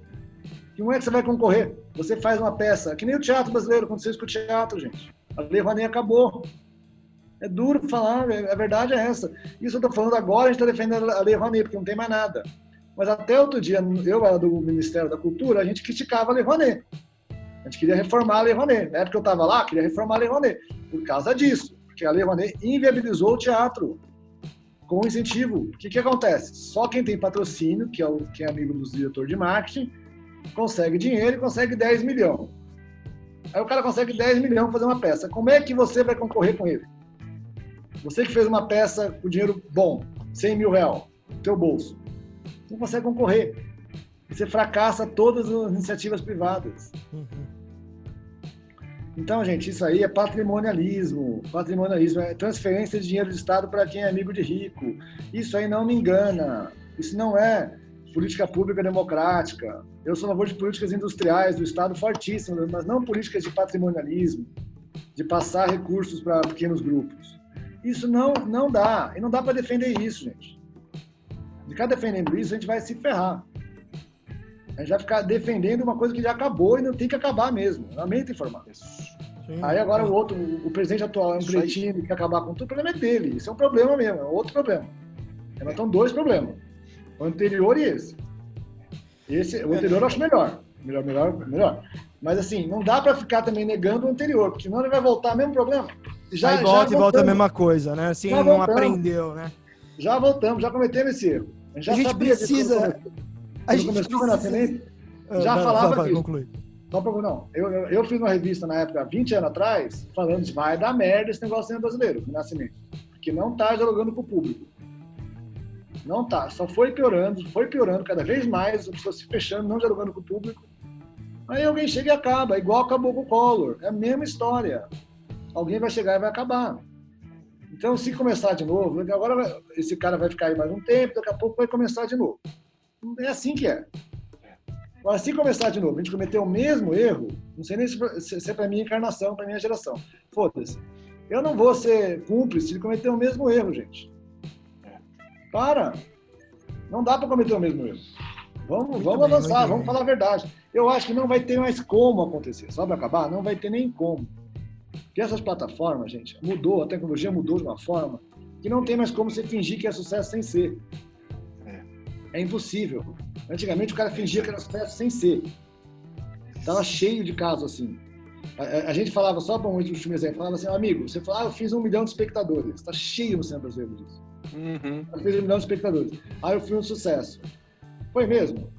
H: Como é que você vai concorrer? Você faz uma peça, que nem o teatro brasileiro, aconteceu isso com o teatro, gente. A Lei acabou. É duro falar, é- a verdade é essa. Isso eu tô falando agora, a gente está defendendo a Lei Rouanet, porque não tem mais nada. Mas até outro dia, eu era do Ministério da Cultura, a gente criticava a Lei Rouanet. A gente queria reformar a Lei Rouanet. Na época que eu estava lá, queria reformar a Lei Rouanet. Por causa disso. Porque a Lei Rouanet inviabilizou o teatro com incentivo. O que, que acontece? Só quem tem patrocínio, que é, o, quem é amigo dos diretores de marketing, consegue dinheiro e consegue 10 milhões. Aí o cara consegue 10 milhões para fazer uma peça. Como é que você vai concorrer com ele? Você que fez uma peça com dinheiro bom, 100 mil real, no teu bolso, não consegue concorrer. Você fracassa todas as iniciativas privadas. Então, gente, isso aí é patrimonialismo. Patrimonialismo é transferência de dinheiro do Estado para quem é amigo de rico. Isso aí não me engana. Isso não é política pública democrática. Eu sou a favor de políticas industriais do Estado fortíssimas, mas não políticas de patrimonialismo, de passar recursos para pequenos grupos. Isso não, não dá. E não dá para defender isso, gente. Ficar defendendo isso, a gente vai se ferrar. A gente vai ficar defendendo uma coisa que já acabou e não tem que acabar mesmo. Lamento informar.
B: Sim.
H: Aí agora o outro, o presidente atual é um cretino que quer acabar com tudo, o problema é dele. Isso é um problema mesmo, é outro problema. Mas estão dois problemas. O anterior e esse. Esse, o anterior eu acho melhor. Melhor, melhor, melhor. Mas assim, não dá para ficar também negando o anterior, porque senão ele vai voltar ao mesmo problema. Já,
B: Aí volta e volta a mesma coisa, né? Assim,
H: Já
B: não
H: voltamos.
B: aprendeu, né?
H: Já voltamos, já cometemos esse erro. A gente, já
B: A precisa-. A gente precisa... Ah,
H: já
B: vai,
H: falava
B: vai, vai.
H: Só pra, não, eu, eu, eu fiz uma revista na época, 20 anos atrás, falando de vai dar merda esse negócio brasileiro, o Renascimento. Porque não tá dialogando com o público. Não tá. Só foi piorando, foi piorando cada vez mais, as pessoas se fechando, não dialogando com o público. Aí alguém chega e acaba, igual acabou com o Collor. É a mesma história. Alguém vai chegar e vai acabar. Então, se começar de novo, agora esse cara vai ficar aí mais um tempo, daqui a pouco vai começar de novo. É assim que é. Agora, se começar de novo, a gente cometer o mesmo erro, não sei nem se, se é para minha encarnação, para minha geração. Foda-se. Eu não vou ser cúmplice de cometer o mesmo erro, gente. Para. Não dá para cometer o mesmo erro. Vamos,
B: Muito
H: vamos
B: bem,
H: avançar, vamos
B: bem.
H: falar a verdade. Eu acho que não vai ter mais como acontecer. Só vai acabar? Não vai ter nem como. Porque essas plataformas, gente, mudou, a tecnologia mudou de uma forma que não tem mais como você fingir que é sucesso sem ser. É impossível. Antigamente o cara fingia que era sucesso sem ser. Tava cheio de casos assim. A, a- gente falava, só para um último exemplo, falava assim, amigo, você fala, ah, eu fiz um milhão de espectadores. Tá cheio no cinema brasileiro disso.
F: Uhum.
H: Fiz um milhão de espectadores. Aí eu fui um sucesso. Foi mesmo?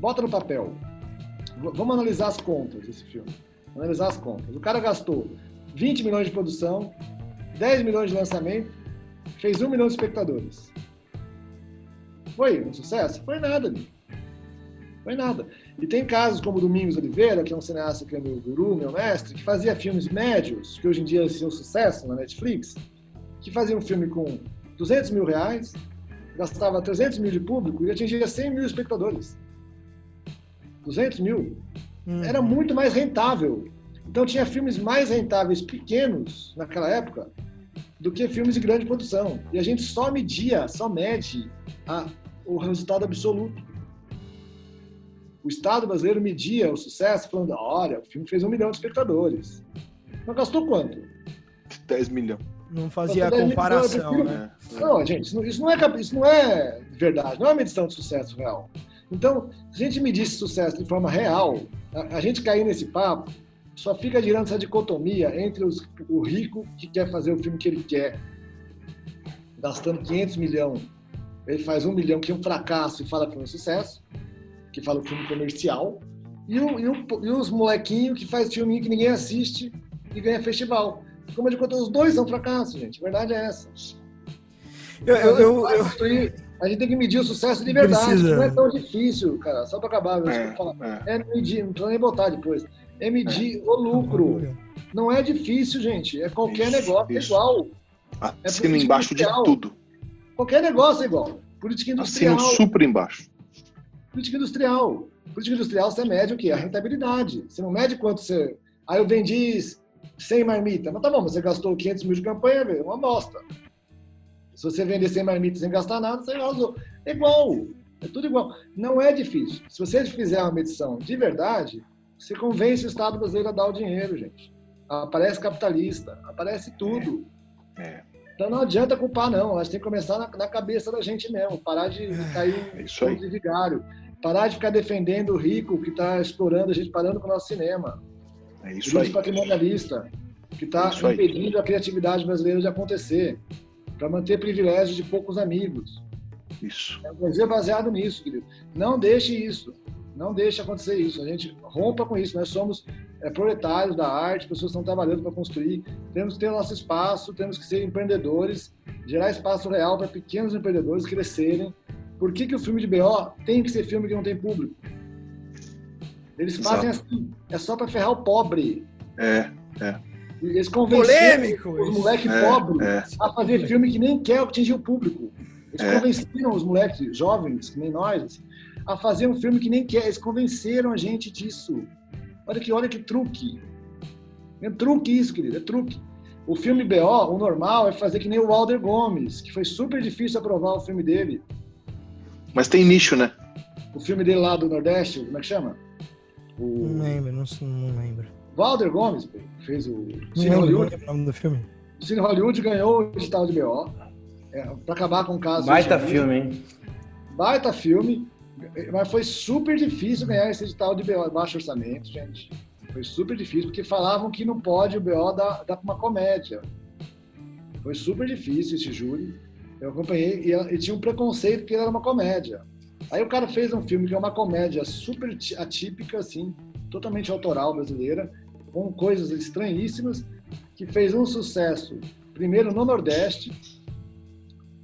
H: Bota no papel. V- vamos analisar as contas desse filme. Analisar as contas. O cara gastou 20 milhões de produção, 10 milhões de lançamento, fez um milhão de espectadores. Foi um sucesso? Foi nada, amigo. Foi nada. E tem casos como o Domingos Oliveira, que é um cineasta que é meu guru, meu mestre, que fazia filmes médios, que hoje em dia são sucesso na Netflix, que fazia um filme com 200 mil reais, gastava 300 mil de público e atingia 100 mil espectadores. 200 mil.
B: Hum.
H: Era muito mais rentável. Então tinha filmes mais rentáveis pequenos naquela época do que filmes de grande produção. E a gente só media, só mede a- o resultado absoluto. O Estado brasileiro media o sucesso falando, olha, o filme fez um milhão de espectadores. Mas gastou quanto?
F: 10 milhões.
B: Não fazia a comparação, né?
H: Não, gente, isso não, isso não é, isso não é verdade, não é uma medição de sucesso real. Então, se a gente medisse sucesso de forma real, a, a gente cair nesse papo, só fica girando essa dicotomia entre os- o rico que quer fazer o filme que ele quer, gastando 500 milhões, ele faz um milhão que é um fracasso e fala que foi um sucesso, que fala o filme comercial, e, o- e o- e os molequinhos que faz filme que ninguém assiste e ganha festival. Como de conta, os dois são fracassos, gente. A verdade é essa.
B: Eu, eu, eu- eu-
H: A gente tem que medir o sucesso de verdade.
B: Precisa.
H: Não é tão difícil, cara. Só para acabar, eu
F: É,
H: falar.
F: é.
H: É medir, não precisa nem botar depois. É medir o lucro. Não é difícil, gente. É qualquer
F: Isso,
H: negócio é
F: isso.
H: igual.
F: Assina
H: política
F: embaixo de
H: industrial.
F: tudo.
H: Qualquer negócio é igual. Política
F: Assina
H: industrial.
F: super embaixo.
H: Política industrial. Política industrial você mede o quê? A rentabilidade. Você não mede quanto você. Aí eu vendi 100 marmitas. Mas tá bom, você gastou 500 mil de campanha, velho. É uma bosta. Se você vender 100 marmitas sem gastar nada, você arrasou. É igual. É tudo igual. Não é difícil. Se você fizer uma medição de verdade, você convence o Estado brasileiro a dar o dinheiro, gente. Aparece capitalista, aparece tudo.
F: É.
H: Então não adianta culpar, não. Acho que tem que começar na, na cabeça da gente mesmo. Parar de cair
F: É isso aí.
H: de vigário. Parar de ficar defendendo o rico que está explorando a gente, parando com o nosso cinema.
F: É isso
H: Juiz
F: aí.
H: patrimonialista, que está
F: É isso aí.
H: impedindo a criatividade brasileira de acontecer, para manter privilégios de poucos amigos.
F: Isso.
H: É um Brasil baseado nisso, querido. Não deixe isso. Não deixe acontecer isso. A gente rompa com isso. Nós somos é, proletários da arte, pessoas que estão trabalhando para construir. Temos que ter nosso espaço, temos que ser empreendedores, gerar espaço real para pequenos empreendedores crescerem. Por que, que o filme de BO tem que ser filme que não tem público? Eles fazem assim. É só para ferrar o pobre.
F: É,
H: E Eles convenceram
B: Polêmico
H: os moleques
F: É,
H: pobres
F: é.
H: a fazer filme que nem quer atingir o público. Eles
F: É.
H: convenceram os moleques jovens, que nem nós, assim, a fazer um filme que nem quer. Eles convenceram a gente disso. Olha que, olha que truque. É truque isso, querido, é truque. O filme BO, o normal, é fazer que nem o Walder Gomes, que foi super difícil aprovar o filme dele.
F: Mas tem nicho, né?
H: O filme dele lá do Nordeste, como é que chama?
B: Não
H: O
B: lembro, não, não lembro.
H: Walder Gomes fez o
B: Não
H: Cine
B: lembro, não
H: Hollywood.
B: lembro o nome do filme.
H: O Cine Hollywood ganhou o edital de BO é, para acabar com o caso.
G: Baita filme, hein?
H: Baita filme, mas foi super difícil ganhar esse edital de BO, baixo orçamento, gente. Foi super difícil, porque falavam que não pode o BO dar, dar para uma comédia. Foi super difícil esse júri. Eu acompanhei e, e tinha um preconceito que ele era uma comédia. Aí o cara fez um filme que é uma comédia super atípica, assim, totalmente autoral brasileira, com coisas estranhíssimas, que fez um sucesso, primeiro no Nordeste,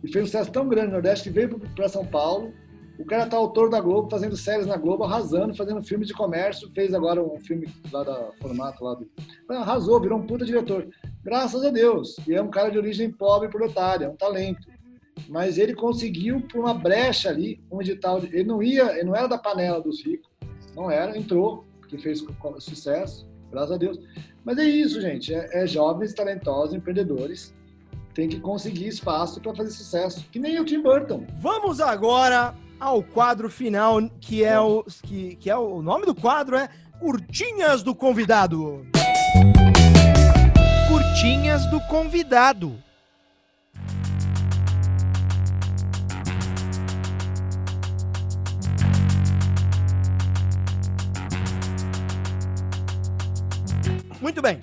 H: e fez um sucesso tão grande no Nordeste que veio para São Paulo. O cara tá autor da Globo, fazendo séries na Globo, arrasando, fazendo filme de comércio, fez agora um filme lá da formato lá do. Arrasou, virou um puta diretor. Graças a Deus. E é um cara de origem pobre e proletária, é um talento. Mas ele conseguiu, por uma brecha ali, um edital. De... Ele não ia, ele não era da panela dos ricos, não era, entrou, porque fez sucesso, graças a Deus. Mas é isso, gente. É, é jovens, talentosos, empreendedores. Tem que conseguir espaço para fazer sucesso. Que nem o Tim Burton.
B: Vamos agora ao quadro final, que é o que, que é o, o nome do quadro é Curtinhas do Convidado.
I: Curtinhas do convidado.
B: Muito bem.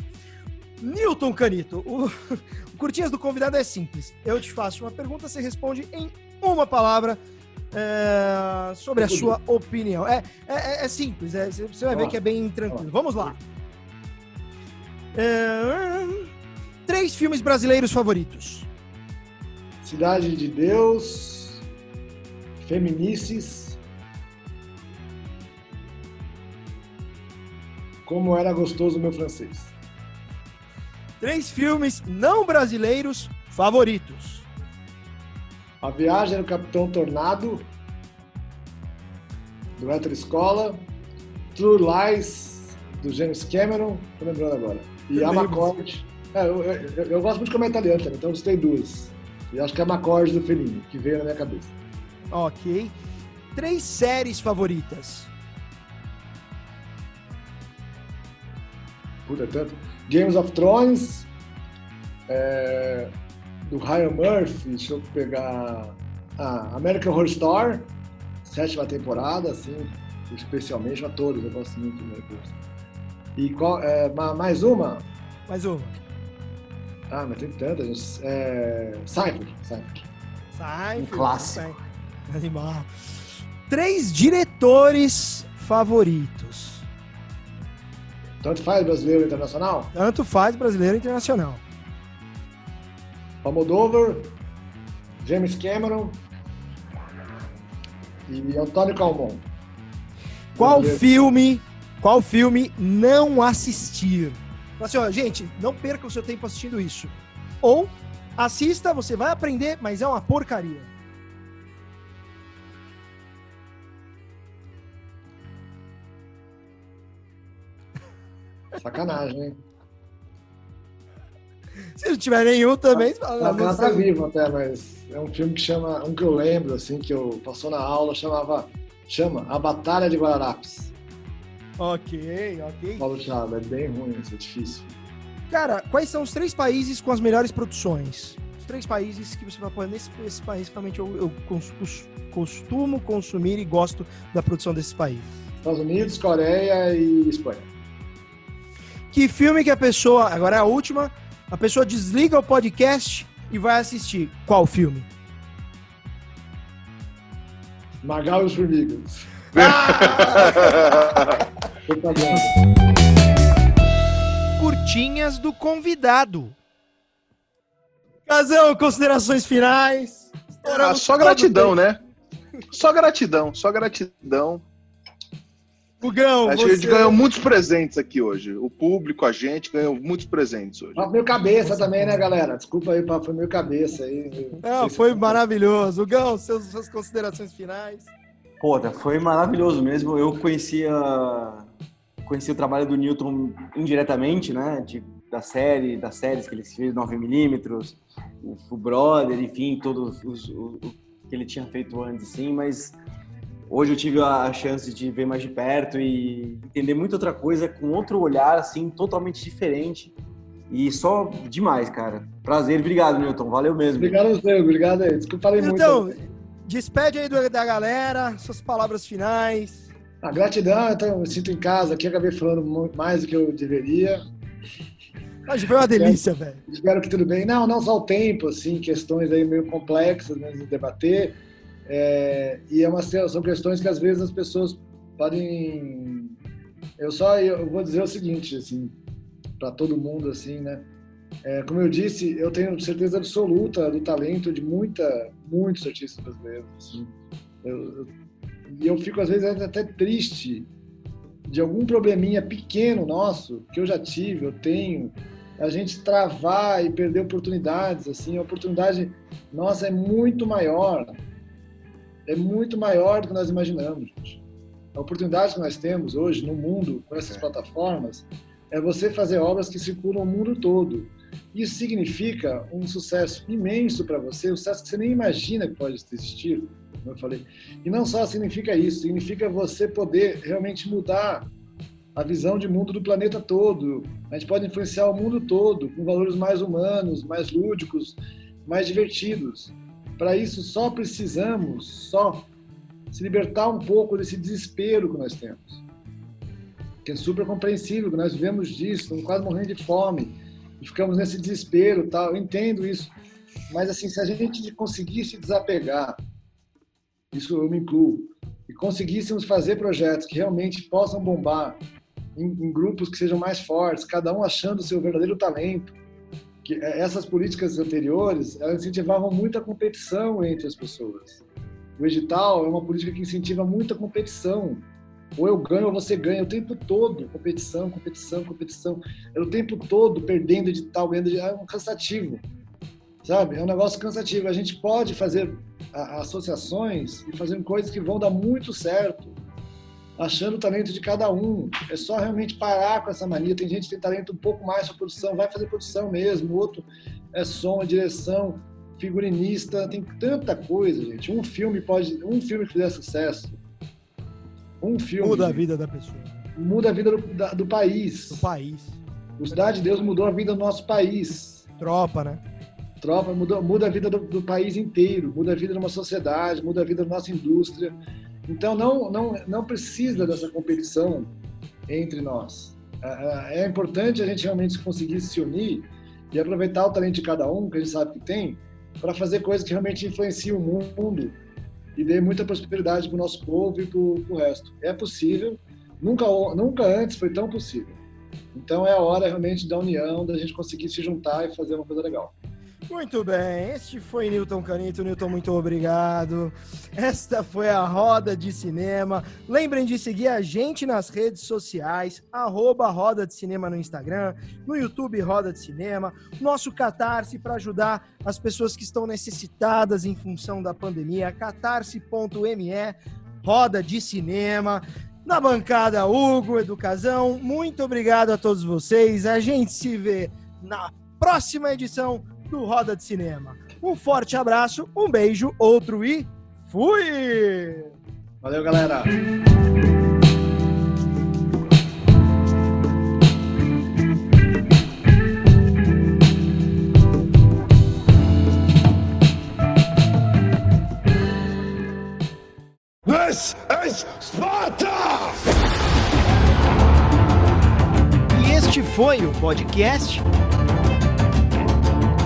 B: Newton Canito, o, o Curtinhas do Convidado é simples. Eu te faço uma pergunta, você responde em uma palavra é, sobre a sua opinião. É, é, é simples, é, você vai ver que é bem tranquilo. Vamos lá. É, três filmes brasileiros favoritos.
H: Cidade de Deus, Feminices, Como era gostoso o meu francês.
B: Três filmes não brasileiros favoritos.
H: A Viagem do Capitão Tornado, do Hétero Escola, True Lies, do James Cameron, tô lembrando agora, e
B: Também
H: Amacord. É, eu, eu- eu gosto muito de comer italiano também, então eu citei duas. E acho que é Amacord do Fellini, que veio na minha cabeça.
B: Ok. Três séries favoritas.
H: Puta, é tanto. Games of Thrones, é, do Ryan Murphy, deixa eu pegar. Ah, American Horror Story, sétima temporada, assim, especialmente, a todos, eu gosto muito do Story. E qual, é, ma- mais uma?
B: Mais uma.
H: Ah, mas tem tantas. É, Seinfeld, Seinfeld.
B: Sai,
G: Um clássico.
B: Animal. Três diretores favoritos.
H: Tanto faz brasileiro internacional?
B: Tanto faz brasileiro internacional.
H: Almodóvar, James Cameron e Antônio Calmon.
B: Qual
H: Brasileiro.
B: filme, qual filme não assistir? Assim, ó, gente, não perca o seu tempo assistindo isso. Ou assista, você vai aprender, mas é uma porcaria.
H: Sacanagem, hein?
B: Se não tiver nenhum também, você fala,
H: Ela
B: não
H: tá vivo até, mas é um filme que chama, um que eu lembro, assim, que eu passou na aula, chamava, chama A Batalha de Guararapes.
B: Ok, ok.
H: Paulo Thiago, é bem ruim, isso é difícil.
B: Cara, quais são os três países com as melhores produções? Os três países que você vai pôr nesse, esse país realmente eu, eu cons- cos- costumo consumir e gosto da produção desses países.
H: Estados Unidos, Coreia e Espanha.
B: Que filme que a pessoa, agora é a última, a pessoa desliga o podcast e vai assistir? Qual filme?
H: Magal e os Formigas. Propaganda.
I: Curtinhas do convidado.
B: Casão, considerações finais.
F: Ah, só gratidão, né? Só gratidão, só gratidão. Que a
B: você...
F: gente ganhou muitos presentes aqui hoje. O público, a gente, ganhou muitos presentes hoje.
H: Ah, Meio cabeça também, né, galera? Desculpa aí, foi meio cabeça aí.
B: Não,
H: se-
B: foi maravilhoso. Gugão, seus, suas considerações finais.
G: Pô, tá, foi maravilhoso mesmo. Eu conhecia, conhecia o trabalho do Newton indiretamente, né? De, da série, das séries que ele fez, 9mm, o, o Brother, enfim, todos os, o, o que ele tinha feito antes, assim, mas hoje eu tive a chance de ver mais de perto e entender muita outra coisa com outro olhar, assim, totalmente diferente. E só demais, cara. Prazer, obrigado, Newton. Valeu mesmo.
H: Obrigado a você, obrigado aí. Desculpa, falei muito.
B: Então, despede aí da galera, suas palavras finais.
H: Ah, gratidão, então, eu me sinto em casa aqui, acabei falando mais do que eu deveria.
B: Hoje foi uma delícia, velho.
H: Espero que tudo bem. Não, não só o tempo, assim, questões aí meio complexas né, de debater. É, e é uma, são questões que às vezes as pessoas podem. Eu só eu vou dizer o seguinte, assim, para todo mundo, assim, né? É, como eu disse, eu tenho certeza absoluta do talento de muita, muitos artistas brasileiros. Assim. Eu- eu- e eu fico às vezes até triste de algum probleminha pequeno nosso que eu já tive, eu tenho, a gente travar e perder oportunidades, assim, a oportunidade nossa é muito maior, é muito maior do que nós imaginamos. gente. A oportunidade que nós temos hoje no mundo com essas plataformas é você fazer obras que circulam o mundo todo. Isso significa um sucesso imenso para você, um sucesso que você nem imagina que pode existir, como eu falei. E não só significa isso, significa você poder realmente mudar a visão de mundo do planeta todo. A gente pode influenciar o mundo todo com valores mais humanos, mais lúdicos, mais divertidos. Para isso, só precisamos só se libertar um pouco desse desespero que nós temos. Que é super compreensível, que nós vivemos disso, estamos quase morrendo de fome e ficamos nesse desespero, tal. Eu entendo isso, mas assim, se a gente conseguisse desapegar, isso eu me incluo, e conseguíssemos fazer projetos que realmente possam bombar em, em grupos que sejam mais fortes, cada um achando o seu verdadeiro talento, que eh, essas políticas anteriores elas incentivavam muita competição entre as pessoas. O edital é uma política que incentiva muita competição. Ou eu ganho ou você ganha o tempo todo. Competição, competição, competição. É o tempo todo perdendo edital, ganhando edital. É um cansativo. Sabe? É um negócio cansativo. A gente pode fazer associações e fazer coisas que vão dar muito certo, achando o talento de cada um. É só realmente parar com essa mania. Tem gente que tem talento um pouco mais para produção, vai fazer produção mesmo. O outro é som, é direção, figurinista, tem tanta coisa, gente. Um filme pode, um filme que fizer sucesso, um filme
B: Muda a vida da pessoa,
H: muda a vida do, da- do país.
B: do país.
H: O Cidade de Deus mudou a vida do nosso país.
B: Tropa, né?
H: Tropa muda, muda a vida do, do país inteiro, muda a vida de uma sociedade, muda a vida da nossa indústria. Então não, não, não precisa dessa competição entre nós. Ah, ah, É importante a gente realmente conseguir se unir e aproveitar o talento de cada um, que a gente sabe que tem, para fazer coisas que realmente influenciam o mundo e dê muita prosperidade para o nosso povo e para o resto. É possível, nunca, nunca antes foi tão possível. Então é a hora realmente da união, da gente conseguir se juntar e fazer uma coisa legal.
B: Muito bem, este foi Newton Canito. Newton, muito obrigado. Esta foi a Roda de Cinema. Lembrem de seguir a gente nas redes sociais, arroba Roda de Cinema no Instagram, no YouTube Roda de Cinema, nosso Catarse para ajudar as pessoas que estão necessitadas em função da pandemia, catarse.me, Roda de Cinema. Na bancada, Hugo, Educazão, muito obrigado a todos vocês. A gente se vê na próxima edição do Roda de Cinema. Um forte abraço, um beijo, outro e fui!
H: Valeu, galera.
A: This is Sparta!
I: E este foi o podcast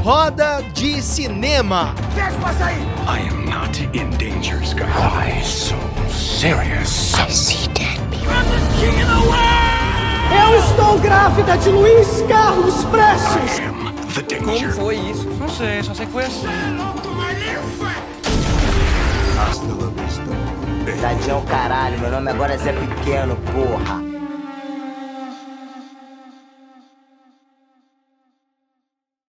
I: Roda de Cinema.
C: I am not in danger, Skyler. Why so serious?
A: I see dead people.
D: Eu estou grávida de Luiz Carlos Prestes!
C: I am the danger.
J: foi isso? Não sei, só sei que foi assim.
E: Cidade é um caralho, meu nome agora é Zé Pequeno, porra.